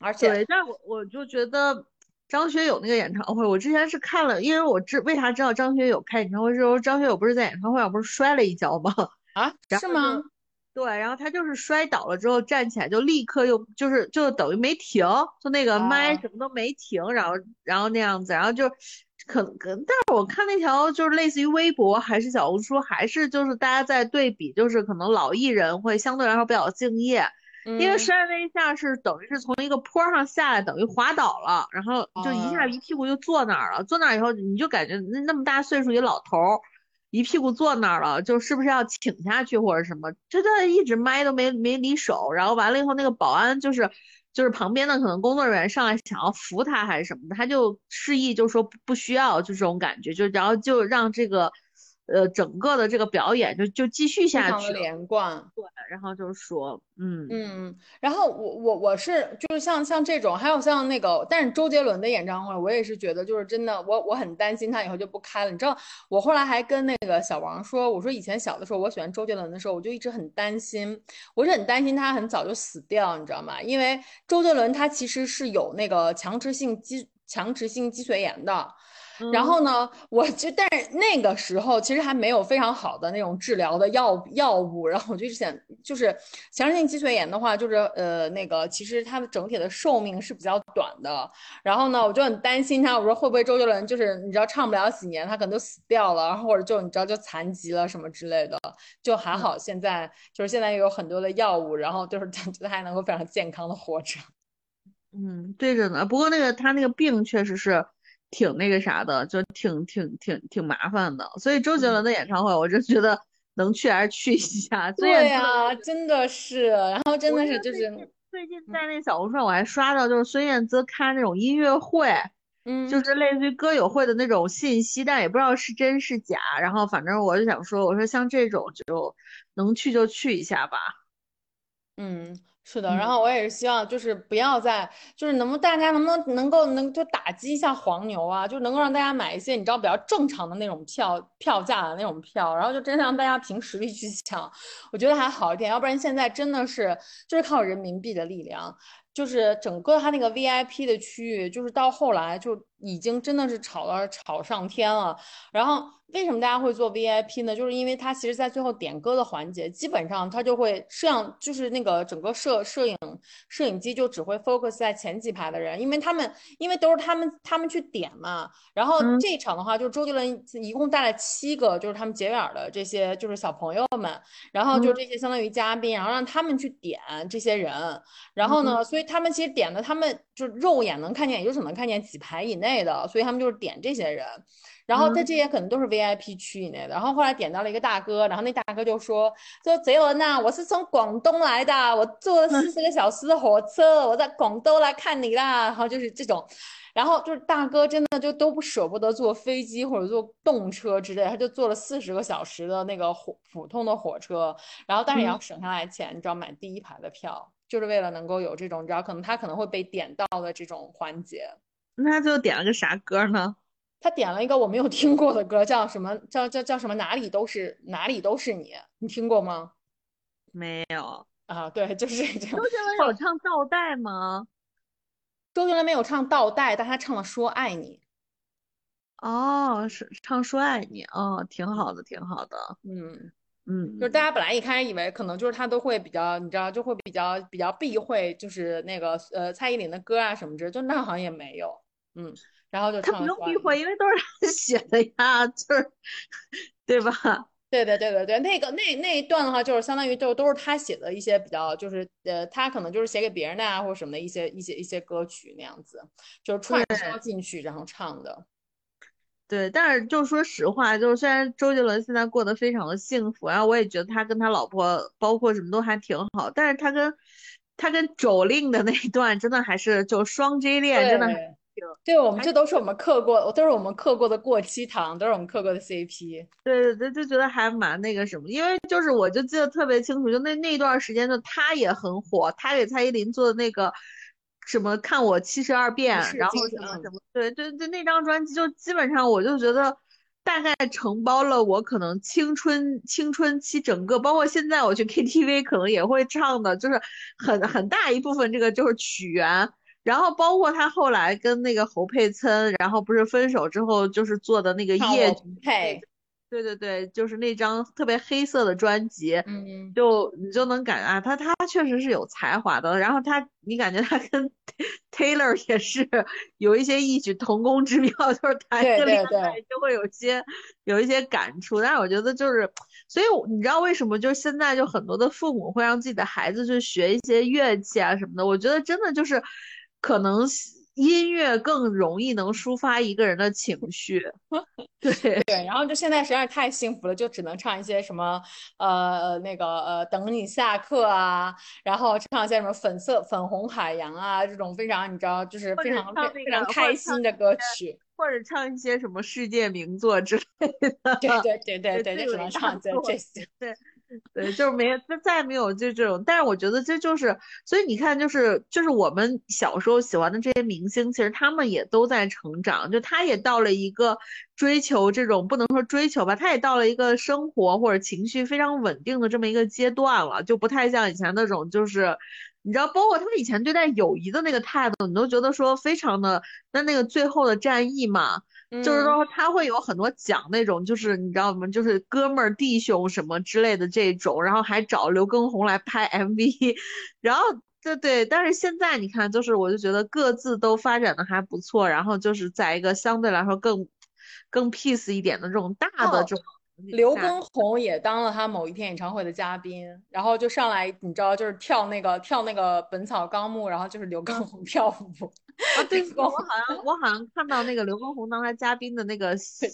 而且对，但我我就觉得张学友那个演唱会，我之前是看了，因为我知为啥知道张学友开演唱会的时候，张学友不是在演唱会上不是摔了一跤吗？啊，是吗？对，然后他就是摔倒了之后站起来就立刻又就是就等于没停，就那个麦哦什么都没停，然后然后那样子，然后就可可，但是我看那条就是类似于微博还是小红书，还是就是大家在对比，就是可能老艺人会相对来说比较敬业，因为嗯摔了那一下是等于是从一个坡上下来，等于滑倒了，然后就一下哦一屁股就坐那儿了。坐那儿以后，你就感觉那那么大岁数一老头儿，一屁股坐那儿了，就是不是要请下去或者什么？就他一直麦都没没离手，然后完了以后，那个保安就是就是旁边的可能工作人员上来想要扶他还是什么的，他就示意就说不不需要，就这种感觉，就然后就让这个呃整个的这个表演就就继续下去了。连贯。对，然后就说，嗯嗯，然后我我我是就是像像这种，还有像那个，但是周杰伦的演唱会，我也是觉得就是真的，我我很担心他以后就不开了。你知道，我后来还跟那个小王说，我说以前小的时候我喜欢周杰伦的时候，我就一直很担心，我是很担心他很早就死掉，你知道吗？因为周杰伦他其实是有那个强直性肌强直性脊髓炎的。然后呢，我就但是那个时候其实还没有非常好的那种治疗的药药物，然后我就想，就是强直性脊髓炎的话，就是呃那个其实它的整体的寿命是比较短的。然后呢，我就很担心他，我说会不会周杰伦就是你知道唱不了几年，他可能就死掉了，然后或者就你知道就残疾了什么之类的。就还好现在就是现在有很多的药物，然后就是觉得还能够非常健康的活着。嗯，对着呢。不过那个他那个病确实是挺那个啥的，就挺挺挺挺麻烦的。所以周杰伦的演唱会，我就觉得能去还是去一下。对呀、真的是，然后真的是就是最近最近在那小红书上我还刷到，就是孙燕姿开那种音乐会，嗯，就是类似于歌友会的那种信息，但也不知道是真是假。然后反正我就想说，我说像这种就能去就去一下吧。嗯，是的，然嗯。后我也是希望，就是不要再，就是能不能大家能不能能够能就打击一下黄牛啊，就能够让大家买一些你知道比较正常的那种票票价的那种票，然后就真的让大家凭实力去抢，我觉得还好一点，要不然现在真的是就是靠人民币的力量，就是整个它那个 VIP 的区域，就是到后来就已经真的是炒到炒上天了，然后为什么大家会做 VIP 呢？就是因为它其实，在最后点歌的环节，基本上它就会摄像，就是那个整个摄摄影摄影机就只会 focus 在前几排的人，因为他们因为都是他们他们去点嘛。然后嗯。这一场的话，就是周杰伦一共带了七个，就是他们结缘的这些就是小朋友们，然后就这些相当于嘉宾，然后让他们去点这些人，然后呢，所以他们其实点的他们就肉眼能看见，也就只能看见几排以内的，所以他们就是点这些人。然后在这些可能都是 VIP 区以内的，然后后来点到了一个大哥，然后那大哥就说：“说贼文呐，我是从广东来的，我坐了四十个小时的火车，我在广东来看你啦。”然后就是这种，然后就是大哥真的就都不舍不得坐飞机或者坐动车之类，他就坐了四十个小时的那个火普通的火车，然后但是也要省下来钱，你知道买第一排的票，就是为了能够有这种，你知道可能他可能会被点到的这种环节。那他最后点了个啥歌呢？他点了一个我没有听过的歌，叫什么？叫叫叫什么？哪里都是哪里都是你，你听过吗？没有。啊，对，就是这样。周杰伦有唱倒带吗？周杰伦没有唱倒带，但他唱了《说爱你哦，是唱说爱你，哦，挺好的，挺好的。》。嗯，嗯，就是大家本来一开始以为可能就是他都会比较，你知道，就会比较比较避讳，就是那个呃蔡依林的歌啊什么之类，就那好像也没有。嗯，然后就他不用避讳，因为都是他写的呀，就是对吧？对对对对对，那个那那一段的话，就是相当于就都是他写的一些比较，就是呃，他可能就是写给别人的啊，或者什么的一些一些一些歌曲那样子，就是串烧进去然后唱的。对，但是就说实话，就是虽然周杰伦现在过得非常的幸福，然后我也觉得他跟他老婆包括什么都还挺好，但是他跟他跟周令的那一段真的还是就双 J 恋，真的挺对，我们这都是我们刻过，都是我们刻过的过期糖，都是我们刻过的 CP。对对对，就觉得还蛮那个什么，因为就是我就记得特别清楚，就那那段时间就他也很火，他给蔡依林做的那个。什么看我七十二变，然后什么什么，对对对，那张专辑就基本上我就觉得大概承包了我可能青春青春期整个，包括现在我去 KTV 可能也会唱的，就是很很大一部分这个就是曲源，然后包括他后来跟那个侯佩岑，然后不是分手之后就是做的那个夜配。对对对，就是那张特别黑色的专辑，嗯，就你就能感觉啊，他他确实是有才华的。然后他，你感觉他跟 Taylor 也是有一些异曲同工之妙，就是谈个恋爱就会有些有一些感触。但是我觉得就是，所以你知道为什么就现在就很多的父母会让自己的孩子去学一些乐器啊什么的？我觉得真的就是可能。音乐更容易能抒发一个人的情绪，对。对，然后就现在实在是太幸福了，就只能唱一些什么呃那个呃等你下课啊，然后唱一些什么粉色粉红海洋啊这种非常你知道就是非常非常开心的歌曲，或者唱一些什么世界名作之类的，对对对对对，就只能唱这这些，对。对，就是没有再再没有就这种，但是我觉得这就是，所以你看，就是就是我们小时候喜欢的这些明星，其实他们也都在成长，就他也到了一个追求这种不能说追求吧，他也到了一个生活或者情绪非常稳定的这么一个阶段了，就不太像以前那种，就是你知道，包括他们以前对待友谊的那个态度，你都觉得说非常的，那那个最后的战役嘛。就是说他会有很多讲那种，就是你知道吗？就是哥们儿弟兄什么之类的这种，然后还找刘畊宏来拍 MV，然后对对，但是现在你看，就是我就觉得各自都发展的还不错，然后就是在一个相对来说更更 peace 一点的这种大的这种。刘畊宏也当了他某一天演唱会的嘉宾，然后就上来，你知道，就是跳那个跳那个《本草纲目》，然后就是刘畊宏跳舞。啊，对，我好像我好像看到那个刘畊宏当他嘉宾的那个新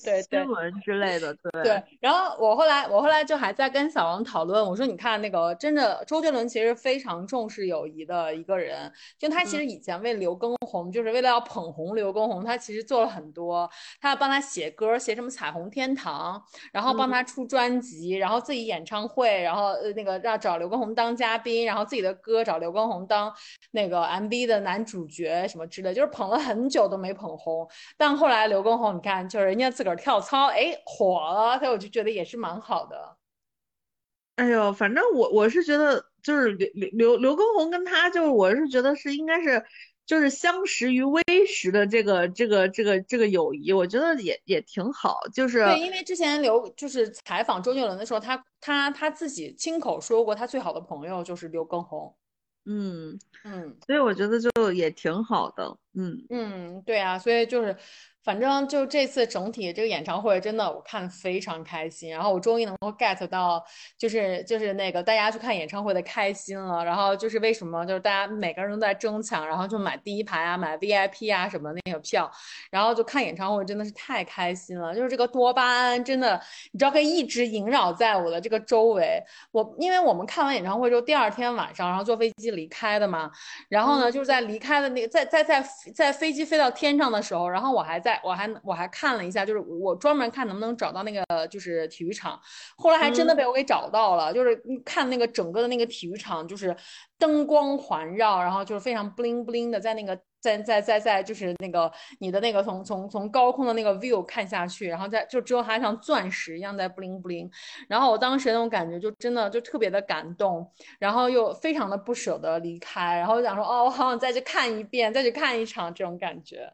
闻之类的，对。对，然后我后来我后来就还在跟小王讨论，我说你看那个真的周杰伦其实非常重视友谊的一个人，就他其实以前为刘畊宏，就是为了要捧红刘畊宏，他其实做了很多，他要帮他写歌，写什么彩虹天堂，然后。帮他出专辑，然后自己演唱会，然后呃那个让找刘畊宏当嘉宾，然后自己的歌找刘畊宏当那个 MV 的男主角什么之类，就是捧了很久都没捧红。但后来刘畊宏，你看，就是人家自个儿跳操，哎火了，所以我就觉得也是蛮好的。哎呦，反正我我是觉得，就是刘刘刘刘畊宏跟他，就是我是觉得是应该是。就是相识于微时的这个这个这个这个友谊，我觉得也也挺好。就是对，因为之前刘就是采访周杰伦的时候，他他他自己亲口说过，他最好的朋友就是刘畊宏。嗯嗯，所以我觉得就也挺好的。嗯嗯，对啊，所以就是。反正就这次整体这个演唱会，真的我看非常开心。然后我终于能够 get 到，就是就是那个大家去看演唱会的开心了。然后就是为什么，就是大家每个人都在争抢，然后就买第一排啊，买 VIP 啊什么那个票，然后就看演唱会真的是太开心了。就是这个多巴胺真的，你知道可以一直萦绕在我的这个周围。我因为我们看完演唱会之后，第二天晚上然后坐飞机离开的嘛。然后呢，就是在离开的那个在在在在飞机飞到天上的时候，然后我还在。我还我还看了一下，就是我专门看能不能找到那个就是体育场，后来还真的被我给找到了。就是看那个整个的那个体育场，就是灯光环绕，然后就是非常 bling bling 的，在那个在在在在就是那个你的那个从从从高空的那个 view 看下去，然后在就只有它像钻石一样在 bling bling。然后我当时那种感觉就真的就特别的感动，然后又非常的不舍得离开，然后想说哦，我好想再去看一遍，再去看一场这种感觉。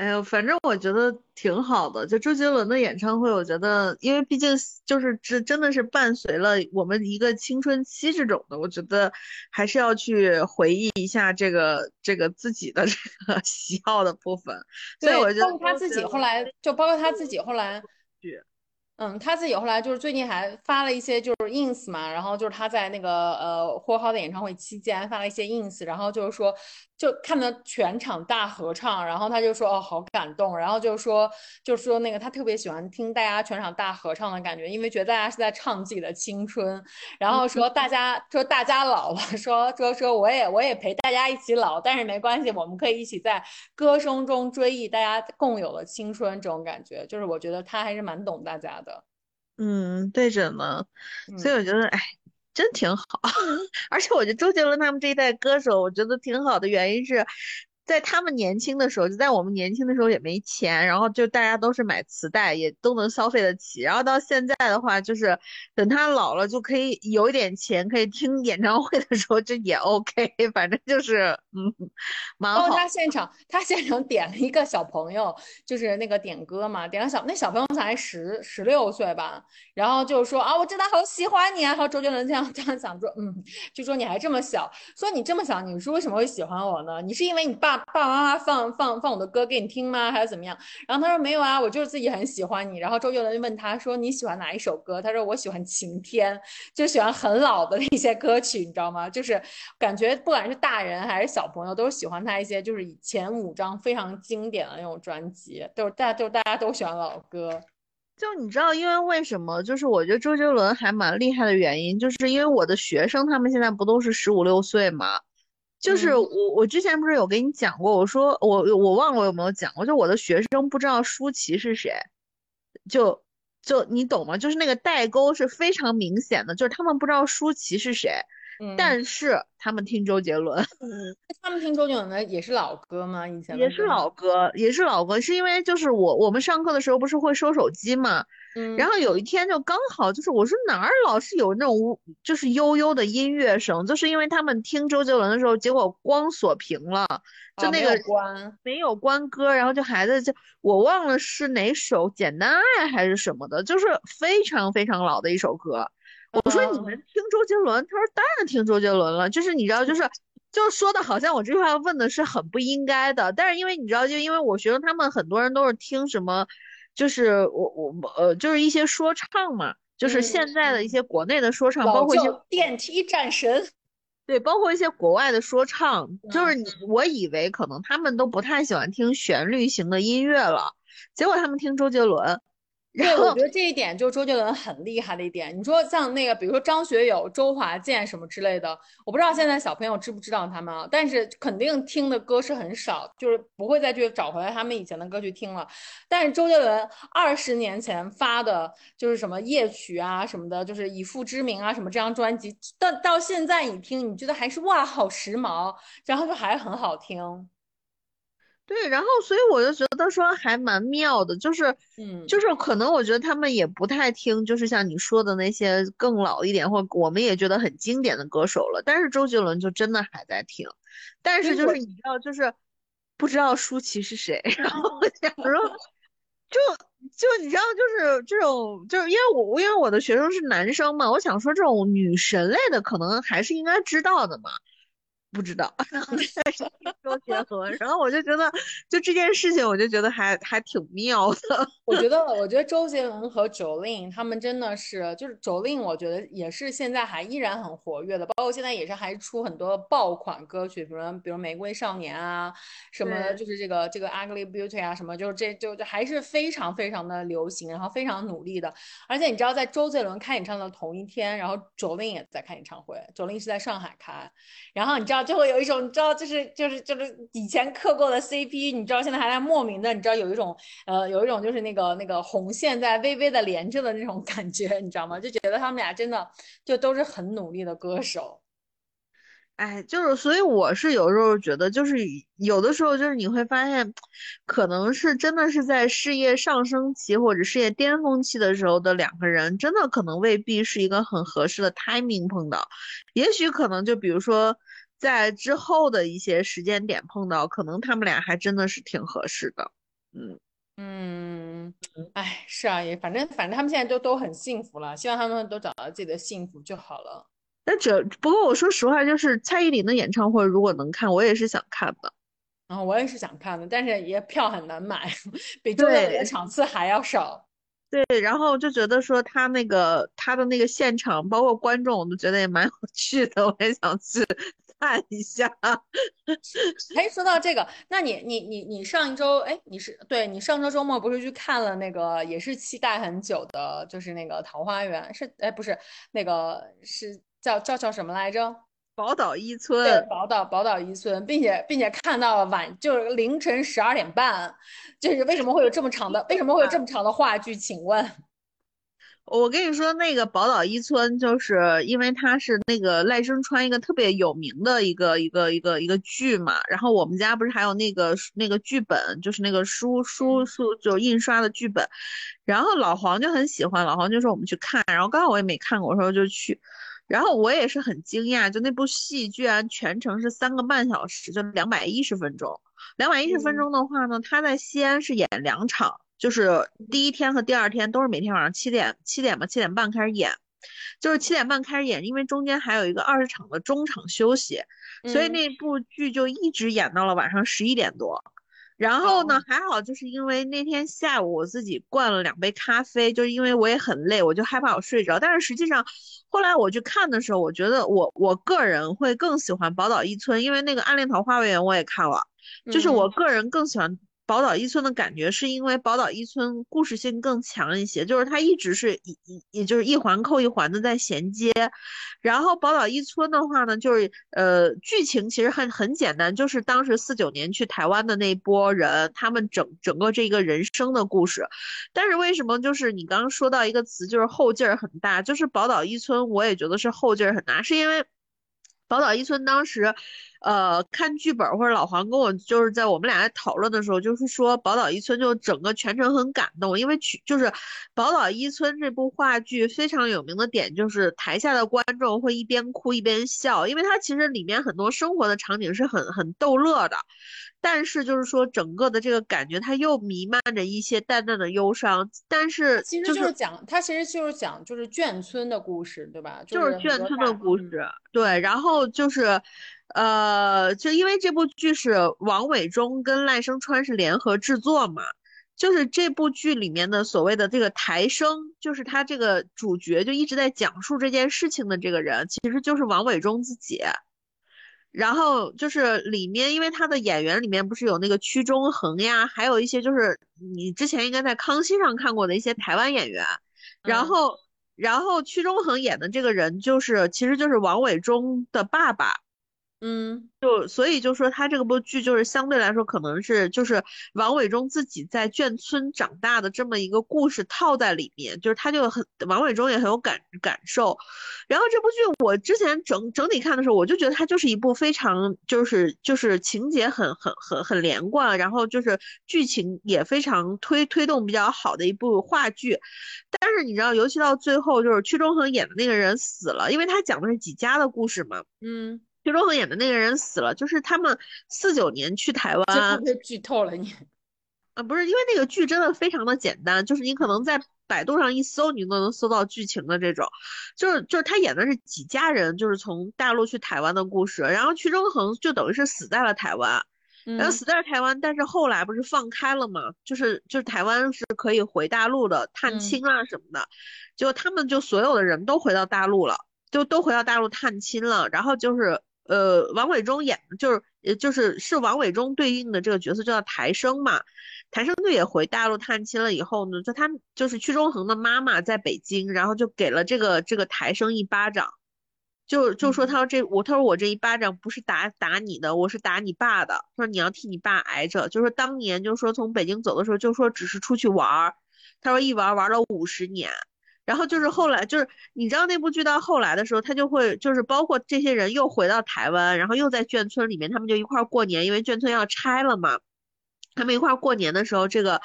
哎呦，反正我觉得挺好的。就周杰伦的演唱会，我觉得，因为毕竟就是这真的是伴随了我们一个青春期这种的，我觉得还是要去回忆一下这个这个自己的 这个喜好的部分。所以我觉得他自己后来就包括他自己后来。嗯，他自己后来就是最近还发了一些就是 ins 嘛，然后就是他在那个呃霍浩的演唱会期间发了一些 ins，然后就是说就看到全场大合唱，然后他就说哦好感动，然后就说就说那个他特别喜欢听大家全场大合唱的感觉，因为觉得大家是在唱自己的青春，然后说大家说大家老了，说说说我也我也陪大家一起老，但是没关系，我们可以一起在歌声中追忆大家共有的青春，这种感觉就是我觉得他还是蛮懂大家的。嗯，对着呢，所以我觉得，哎，真挺好。而且我觉得周杰伦他们这一代歌手，我觉得挺好的原因是。在他们年轻的时候，就在我们年轻的时候也没钱，然后就大家都是买磁带，也都能消费得起。然后到现在的话，就是等他老了就可以有一点钱，可以听演唱会的时候就也 OK，反正就是嗯，蛮好。他现场他现场点了一个小朋友，就是那个点歌嘛，点了小那小朋友才十十六岁吧，然后就是说啊，我真的好喜欢你啊。然后周杰伦这样 这样想说，嗯，就说你还这么小，说你这么小，你是为什么会喜欢我呢？你是因为你爸。爸爸妈妈放放放我的歌给你听吗？还是怎么样？然后他说没有啊，我就是自己很喜欢你。然后周杰伦就问他说你喜欢哪一首歌？他说我喜欢晴天，就喜欢很老的那些歌曲，你知道吗？就是感觉不管是大人还是小朋友，都喜欢他一些就是以前五张非常经典的那种专辑，都是大就大家都喜欢老歌。就你知道，因为为什么？就是我觉得周杰伦还蛮厉害的原因，就是因为我的学生他们现在不都是十五六岁嘛？就是我，我之前不是有跟你讲过，我说我我忘了我有没有讲过，就我的学生不知道舒淇是谁，就就你懂吗？就是那个代沟是非常明显的，就是他们不知道舒淇是谁，但是他们听周杰伦，他们听周杰伦的也是老歌吗？以前也是老歌，也是老歌，是因为就是我我们上课的时候不是会收手机嘛。然后有一天就刚好就是我说哪儿老是有那种就是悠悠的音乐声，就是因为他们听周杰伦的时候，结果光锁屏了，就那个关没有关歌，然后就孩子就我忘了是哪首简单爱还是什么的，就是非常非常老的一首歌。我说你们听周杰伦，他说当然听周杰伦了，就是你知道就是就说的好像我这句话问的是很不应该的，但是因为你知道就因为我学生他们很多人都是听什么。就是我我呃，就是一些说唱嘛，就是现在的一些国内的说唱，包括一些电梯战神，对，包括一些国外的说唱，就是你我以为可能他们都不太喜欢听旋律型的音乐了，结果他们听周杰伦。对，我觉得这一点就是周杰伦很厉害的一点。你说像那个，比如说张学友、周华健什么之类的，我不知道现在小朋友知不知道他们啊，但是肯定听的歌是很少，就是不会再去找回来他们以前的歌去听了。但是周杰伦二十年前发的，就是什么夜曲啊什么的，就是以父之名啊什么这张专辑，到到现在你听，你觉得还是哇好时髦，然后就还很好听。对，然后所以我就觉得说还蛮妙的，就是，嗯，就是可能我觉得他们也不太听，就是像你说的那些更老一点或我们也觉得很经典的歌手了。但是周杰伦就真的还在听，但是就是你知道，就是不知道舒淇是谁。然后我 想说，就就你知道，就是这种，就是因为我因为我的学生是男生嘛，我想说这种女神类的可能还是应该知道的嘛。不知道，周杰伦，然后我就觉得，就这件事情，我就觉得还还挺妙的。我觉得，我觉得周杰伦和 Jolin 他们真的是，就是 Jolin，我觉得也是现在还依然很活跃的，包括现在也是还出很多爆款歌曲，比如比如《玫瑰少年》啊，什么就是这个这个 Ugly Beauty 啊，什么就是这就就还是非常非常的流行，然后非常努力的。而且你知道，在周杰伦开演唱的同一天，然后 Jolin 也在开演唱会，Jolin 是在上海开，然后你知道。就会有一种，你知道，就是就是就是以前磕过的 CP，你知道现在还在莫名的，你知道有一种呃，有一种就是那个那个红线在微微的连着的那种感觉，你知道吗？就觉得他们俩真的就都是很努力的歌手。哎，就是所以我是有时候觉得，就是有的时候就是你会发现，可能是真的是在事业上升期或者事业巅峰期的时候的两个人，真的可能未必是一个很合适的 timing 碰到，也许可能就比如说。在之后的一些时间点碰到，可能他们俩还真的是挺合适的。嗯嗯，哎，是啊，也反正反正他们现在都都很幸福了，希望他们都找到自己的幸福就好了。但这不过我说实话，就是蔡依林的演唱会，如果能看，我也是想看的。然后我也是想看的，但是也票很难买，比周杰伦的场次还要少。对，然后就觉得说他那个他的那个现场，包括观众，我都觉得也蛮有趣的，我也想去看一下。哎，说到这个，那你你你你上一周，哎，你是对你上周周末不是去看了那个也是期待很久的，就是那个桃花源，是哎不是那个是叫叫叫什么来着？宝岛一村，对，宝岛宝岛一村，并且并且看到了晚就是凌晨十二点半，就是为什么会有这么长的为什么会有这么长的话剧？请问，我跟你说，那个宝岛一村，就是因为它是那个赖声川一个特别有名的一个一个一个一个剧嘛，然后我们家不是还有那个那个剧本，就是那个书书书就印刷的剧本，然后老黄就很喜欢，老黄就说我们去看，然后刚好我也没看过，我说就去。然后我也是很惊讶，就那部戏居然全程是三个半小时，就两百一十分钟。两百一十分钟的话呢，他在西安是演两场，就是第一天和第二天都是每天晚上七点七点吧，七点半开始演，就是七点半开始演，因为中间还有一个二十场的中场休息，所以那部剧就一直演到了晚上十一点多。然后呢，还好，就是因为那天下午我自己灌了两杯咖啡，就是因为我也很累，我就害怕我睡着。但是实际上，后来我去看的时候，我觉得我我个人会更喜欢宝岛一村，因为那个暗恋桃花源我也看了，就是我个人更喜欢。宝岛一村的感觉是因为宝岛一村故事性更强一些，就是它一直是一一也就是一环扣一环的在衔接。然后宝岛一村的话呢，就是呃剧情其实很很简单，就是当时四九年去台湾的那波人，他们整整个这个人生的故事。但是为什么就是你刚刚说到一个词，就是后劲儿很大，就是宝岛一村，我也觉得是后劲儿很大，是因为宝岛一村当时。呃，看剧本或者老黄跟我就是在我们俩在讨论的时候，就是说《宝岛一村》就整个全程很感动，因为曲就是《宝岛一村》这部话剧非常有名的点就是台下的观众会一边哭一边笑，因为它其实里面很多生活的场景是很很逗乐的，但是就是说整个的这个感觉它又弥漫着一些淡淡的忧伤，但是其实就是讲它其实就是讲就是眷村的故事，对吧？就是眷村的故事，对，然后就是。呃，就因为这部剧是王伟忠跟赖声川是联合制作嘛，就是这部剧里面的所谓的这个台生，就是他这个主角就一直在讲述这件事情的这个人，其实就是王伟忠自己。然后就是里面，因为他的演员里面不是有那个屈中恒呀，还有一些就是你之前应该在康熙上看过的一些台湾演员。然后，然后屈中恒演的这个人就是，其实就是王伟忠的爸爸。嗯，就所以就说他这个部剧就是相对来说可能是就是王伟忠自己在眷村长大的这么一个故事套在里面，就是他就很王伟忠也很有感感受。然后这部剧我之前整整体看的时候，我就觉得它就是一部非常就是就是情节很很很很连贯，然后就是剧情也非常推推动比较好的一部话剧。但是你知道，尤其到最后就是屈中恒演的那个人死了，因为他讲的是几家的故事嘛，嗯。徐忠恒演的那个人死了，就是他们四九年去台湾。这剧透了你？啊，不是，因为那个剧真的非常的简单，就是你可能在百度上一搜，你都能搜到剧情的这种。就是就是他演的是几家人，就是从大陆去台湾的故事。然后徐峥恒就等于是死在了台湾，然后死在了台湾，但是后来不是放开了嘛？就是就是台湾是可以回大陆的探亲啊什么的，就他们就所有的人都回到大陆了，就都回到大陆探亲了，然后就是。呃，王伟忠演的就是，呃，就是是王伟忠对应的这个角色叫台生嘛，台生队也回大陆探亲了以后呢，就他就是屈中恒的妈妈在北京，然后就给了这个这个台生一巴掌，就就说他说这我他说我这一巴掌不是打打你的，我是打你爸的，他说你要替你爸挨着，就说当年就说从北京走的时候就说只是出去玩儿，他说一玩玩了五十年。然后就是后来，就是你知道那部剧到后来的时候，他就会就是包括这些人又回到台湾，然后又在眷村里面，他们就一块儿过年，因为眷村要拆了嘛。他们一块儿过年的时候，这个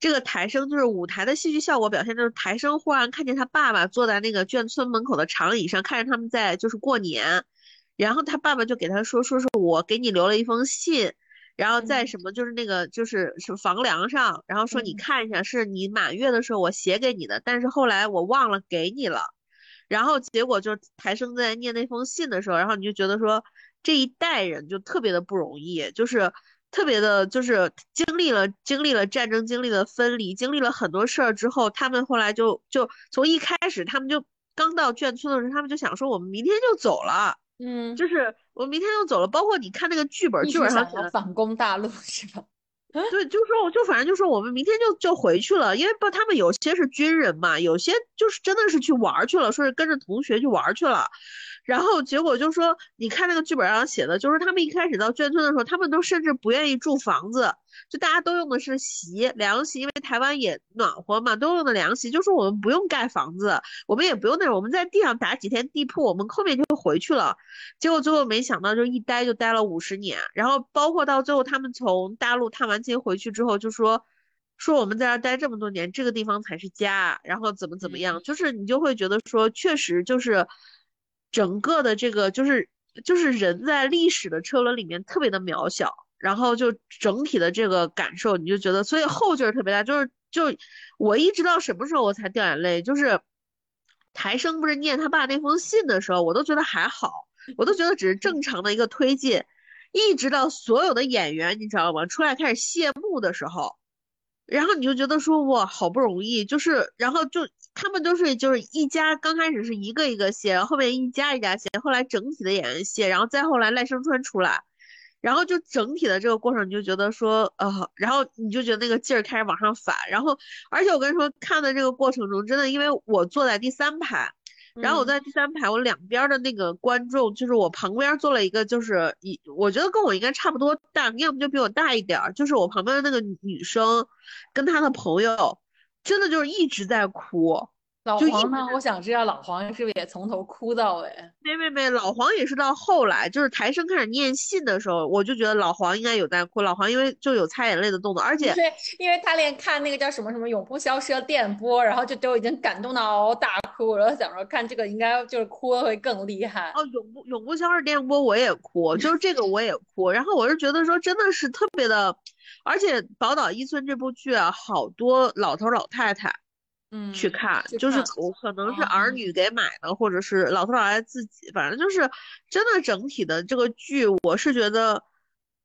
这个台生就是舞台的戏剧效果表现，就是台生忽然看见他爸爸坐在那个眷村门口的长椅上，看着他们在就是过年，然后他爸爸就给他说，说是我给你留了一封信。然后在什么就是那个就是是房梁上，然后说你看一下，是你满月的时候我写给你的，但是后来我忘了给你了。然后结果就台生在念那封信的时候，然后你就觉得说这一代人就特别的不容易，就是特别的，就是经历了经历了战争，经历了分离，经历了很多事儿之后，他们后来就就从一开始，他们就刚到眷村的时候，他们就想说我们明天就走了，嗯，就是我明天就走了。包括你看那个剧本，剧本上写的反攻大陆是吧？对，就说就反正就说我们明天就就回去了，因为不他们有些是军人嘛，有些就是真的是去玩去了，说是跟着同学去玩去了。然后结果就说，你看那个剧本上写的，就是他们一开始到眷村的时候，他们都甚至不愿意住房子，就大家都用的是席凉席，因为台湾也暖和嘛，都用的凉席，就说我们不用盖房子，我们也不用那种，我们在地上打几天地铺，我们后面就回去了。结果最后没想到，就一待就待了五十年，然后包括到最后他们从大陆探完亲回去之后，就说说我们在这待这么多年，这个地方才是家，然后怎么怎么样，就是你就会觉得说，确实就是。整个的这个就是就是人在历史的车轮里面特别的渺小，然后就整体的这个感受，你就觉得所以后劲儿特别大。就是就我一直到什么时候我才掉眼泪，就是台生不是念他爸那封信的时候，我都觉得还好，我都觉得只是正常的一个推进，一直到所有的演员你知道吗？出来开始谢幕的时候。然后你就觉得说哇，好不容易，就是，然后就他们都是就是一家，刚开始是一个一个卸，然，后面一家一家卸，后来整体的演员卸，然后再后来赖声川出来，然后就整体的这个过程，你就觉得说呃，然后你就觉得那个劲儿开始往上反，然后而且我跟你说看的这个过程中，真的因为我坐在第三排。然后我在第三排，我两边的那个观众，就是我旁边坐了一个，就是一，我觉得跟我应该差不多大，要么就比我大一点儿，就是我旁边的那个女生，跟她的朋友，真的就是一直在哭。老黄呢？我想知道老黄是不是也从头哭到尾？没没没，老黄也是到后来，就是台生开始念信的时候，我就觉得老黄应该有在哭。老黄因为就有擦眼泪的动作，而且对，因为他连看那个叫什么什么永不消失的电波，然后就都已经感动到大哭。然后想说看这个应该就是哭的会更厉害。哦，永不永不消失电波我也哭，就是这个我也哭。然后我是觉得说真的是特别的，而且《宝岛一村》这部剧啊，好多老头老太太。嗯，去看，就是我可能是儿女给买的，或者是老头老太太自己，反正就是真的整体的这个剧，我是觉得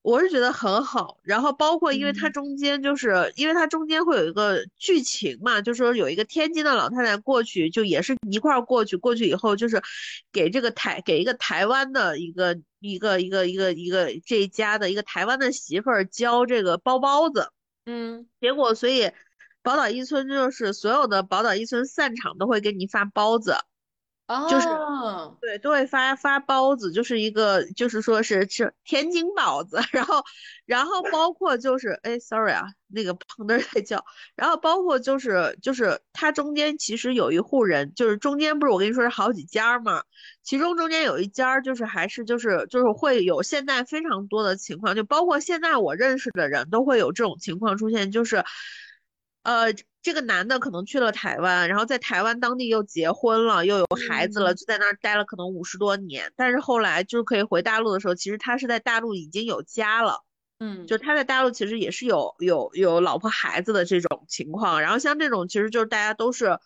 我是觉得很好。然后包括因为它中间就是因为它中间会有一个剧情嘛，就说有一个天津的老太太过去，就也是一块儿过去，过去以后就是给这个台给一个台湾的一个一个一个一个一个这一家的一个台湾的媳妇儿教这个包包子，嗯，结果所以。宝岛一村就是所有的宝岛一村散场都会给你发包子，就是对都会发发包子，就是一个就是说是是天津包子，然后然后包括就是哎，sorry 啊，那个胖墩在叫，然后包括就是就是它中间其实有一户人，就是中间不是我跟你说是好几家嘛，其中中间有一家就是还是就是就是会有现在非常多的情况，就包括现在我认识的人都会有这种情况出现，就是。呃，这个男的可能去了台湾，然后在台湾当地又结婚了，又有孩子了，就在那儿待了可能五十多年。但是后来就是可以回大陆的时候，其实他是在大陆已经有家了，嗯，就他在大陆其实也是有有有老婆孩子的这种情况。然后像这种其实就是大家都是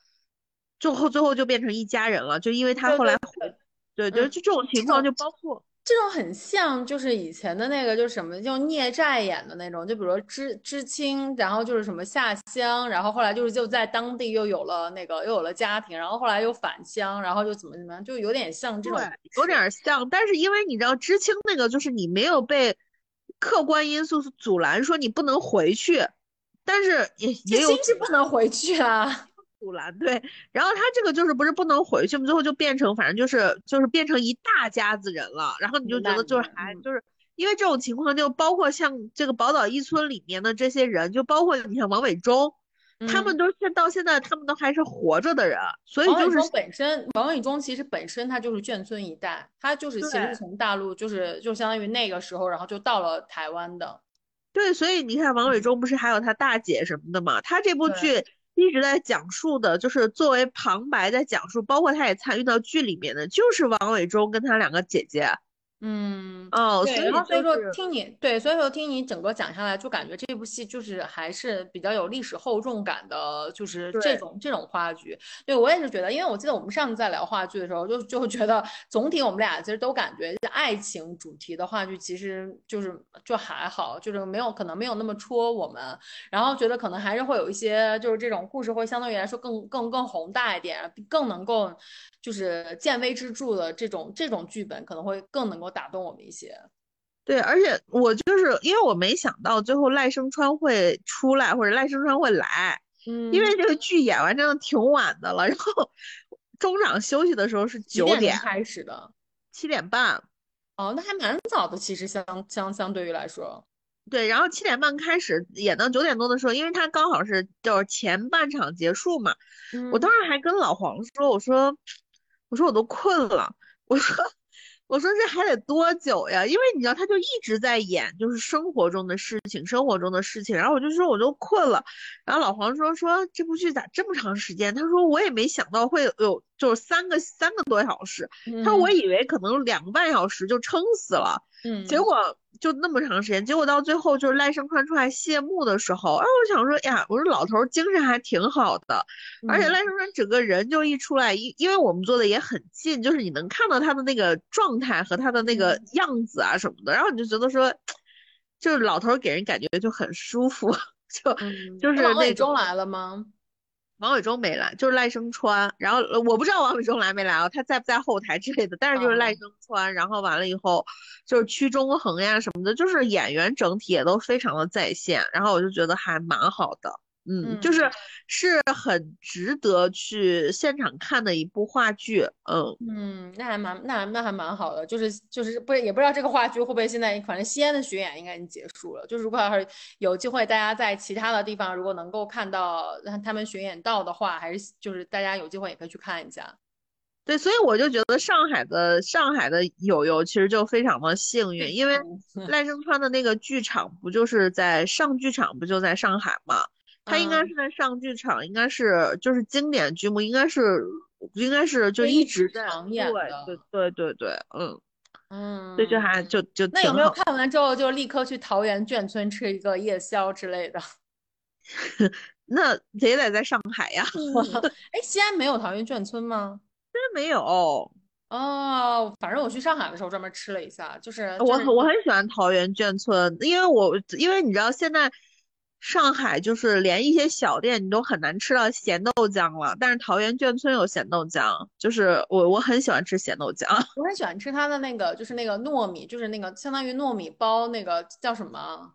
最后最后就变成一家人了，就因为他后来回，对对，就这种情况就包括。这种很像，就是以前的那个，就是什么叫孽债演的那种，就比如说知知青，然后就是什么下乡，然后后来就是就在当地又有了那个又有了家庭，然后后来又返乡，然后就怎么怎么样，就有点像这种，有点像。但是因为你知道知青那个，就是你没有被客观因素阻拦，说你不能回去，但是也也有是不能回去啊。阻拦对，然后他这个就是不是不能回去吗？最后就变成反正就是就是变成一大家子人了，然后你就觉得就是还就是因为这种情况，就包括像这个宝岛一村里面的这些人，就包括你像王伟忠，他们都现到现在他们都还是活着的人，所以就是本身王伟忠其实本身他就是眷村一代，他就是其实从大陆就是就相当于那个时候，然后就到了台湾的，对，所以你看王伟忠不是还有他大姐什么的嘛，他这部剧。一直在讲述的，就是作为旁白在讲述，包括他也参与到剧里面的，就是王伟忠跟他两个姐姐，嗯，哦，对，所以所以说听你对，所以说听你整个讲下来，就感觉这部戏就是还是比较有历史厚重感的，就是这种这种话剧。对我也是觉得，因为我记得我们上次在聊话剧的时候，就就觉得总体我们俩其实都感觉爱情主题的话剧其实就是就还好，就是没有可能没有那么戳我们，然后觉得可能还是会有一些就是这种故事会相对于来说更更更宏大一点，更能够就是见微知著的这种这种剧本可能会更能够打动我们一些。对，而且我就是因为我没想到最后赖声川会出来，或者赖声川会来，嗯因为这个剧演完真的挺晚的了，然后 中场休息的时候是九点点开始的？七点半，哦，那还蛮早的，其实相相相对于来说，对，然后七点半开始演到九点多的时候，因为他刚好是就是前半场结束嘛，我当时还跟老黄说，我说我说我都困了，我说我说这还得多久呀？因为你知道他就一直在演就是生活中的事情，生活中的事情，然后我就说我都困了，然后老黄说说这部剧咋这么长时间？他说我也没想到会有就是三个三个多小时，他说我以为可能两个半小时就撑死了。嗯，结果就那么长时间，结果到最后就是赖声川出来谢幕的时候，哎，我想说呀，我说老头儿精神还挺好的，而且嗯赖声川整个人就一出来，因因为我们坐的也很近，就是你能看到他的那个状态和他的那个样子啊什么的，然后你就觉得说，就是老头儿给人感觉就很舒服，就嗯就是那王伟那种来了吗？王伟忠没来，就是赖声川。然后呃我不知道王伟忠来没来啊，他在不在后台之类的。但是就是赖哦声川，然后完了以后就是屈中恒呀什么的，就是演员整体也都非常的在线。然后我就觉得还蛮好的，嗯，就是嗯是很值得去现场看的一部话剧，嗯。嗯，那还蛮那还那还蛮好的，就是就是不也不知道这个话剧会不会现在反正西安的巡演应该已经结束了，就是如果要是有机会大家在其他的地方如果能够看到让他们巡演到的话，还是就是大家有机会也可以去看一下。对，所以我就觉得上海的上海的友友其实就非常的幸运，因为嗯 赖声川的那个剧场不就是在上剧场不就在上海嘛？他应该嗯是在上剧场，应该是就是经典剧目，应该是应该是就就一直在对的对对对对，嗯，嗯，所以就还就就那有没有。看完之后就立刻去桃园眷村吃一个夜宵之类的？那也得在上海呀，哎，西安没有桃园眷村吗？真没有。哦，反正我去上海的时候专门吃了一下，就是我就是我很喜欢桃园眷村，因为我因为你知道现在上海就是连一些小店你都很难吃到咸豆浆了，但是桃源眷村有咸豆浆，就是我我很喜欢吃咸豆浆，我很喜欢吃它的那个，就是那个糯米，就是那个相当于糯米包，那个叫什么？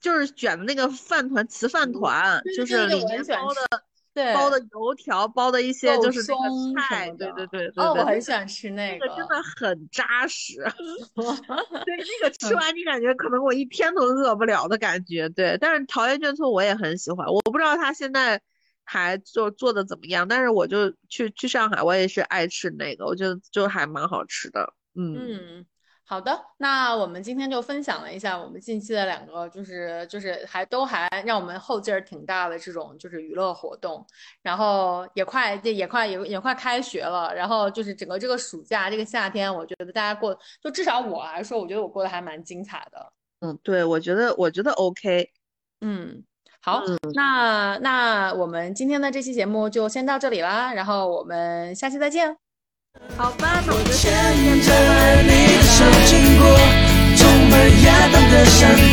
就是卷的那个饭团糍饭团，就是里面包的对，包的油条，包的一些就是那松什个菜，对对对对哦，我很喜欢吃那个，那个真的很扎实，对，那个嗯 吃完你感觉可能我一天都饿不了的感觉，对。但是桃园卷村我也很喜欢，我不知道他现在还做做的怎么样，但是我就去去上海，我也是爱吃那个，我觉得就还蛮好吃的，嗯。嗯，好的，那我们今天就分享了一下我们近期的两个，就是就是还都还让我们后劲儿挺大的这种就是娱乐活动，然后也快这也快也也快开学了，然后就是整个这个暑假这个夏天，我觉得大家过就至少我来说，我觉得我过得还蛮精彩的。嗯，对，我觉得我觉得 OK，嗯，好，嗯那那我们今天的这期节目就先到这里啦，然后我们下期再见。好吧，我牵着你的手经过，充满亚当的山坡，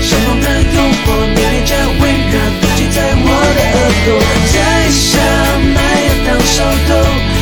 盛放的诱惑，你脸颊的温热，吐气在我的耳朵摘下麦芽糖，手头。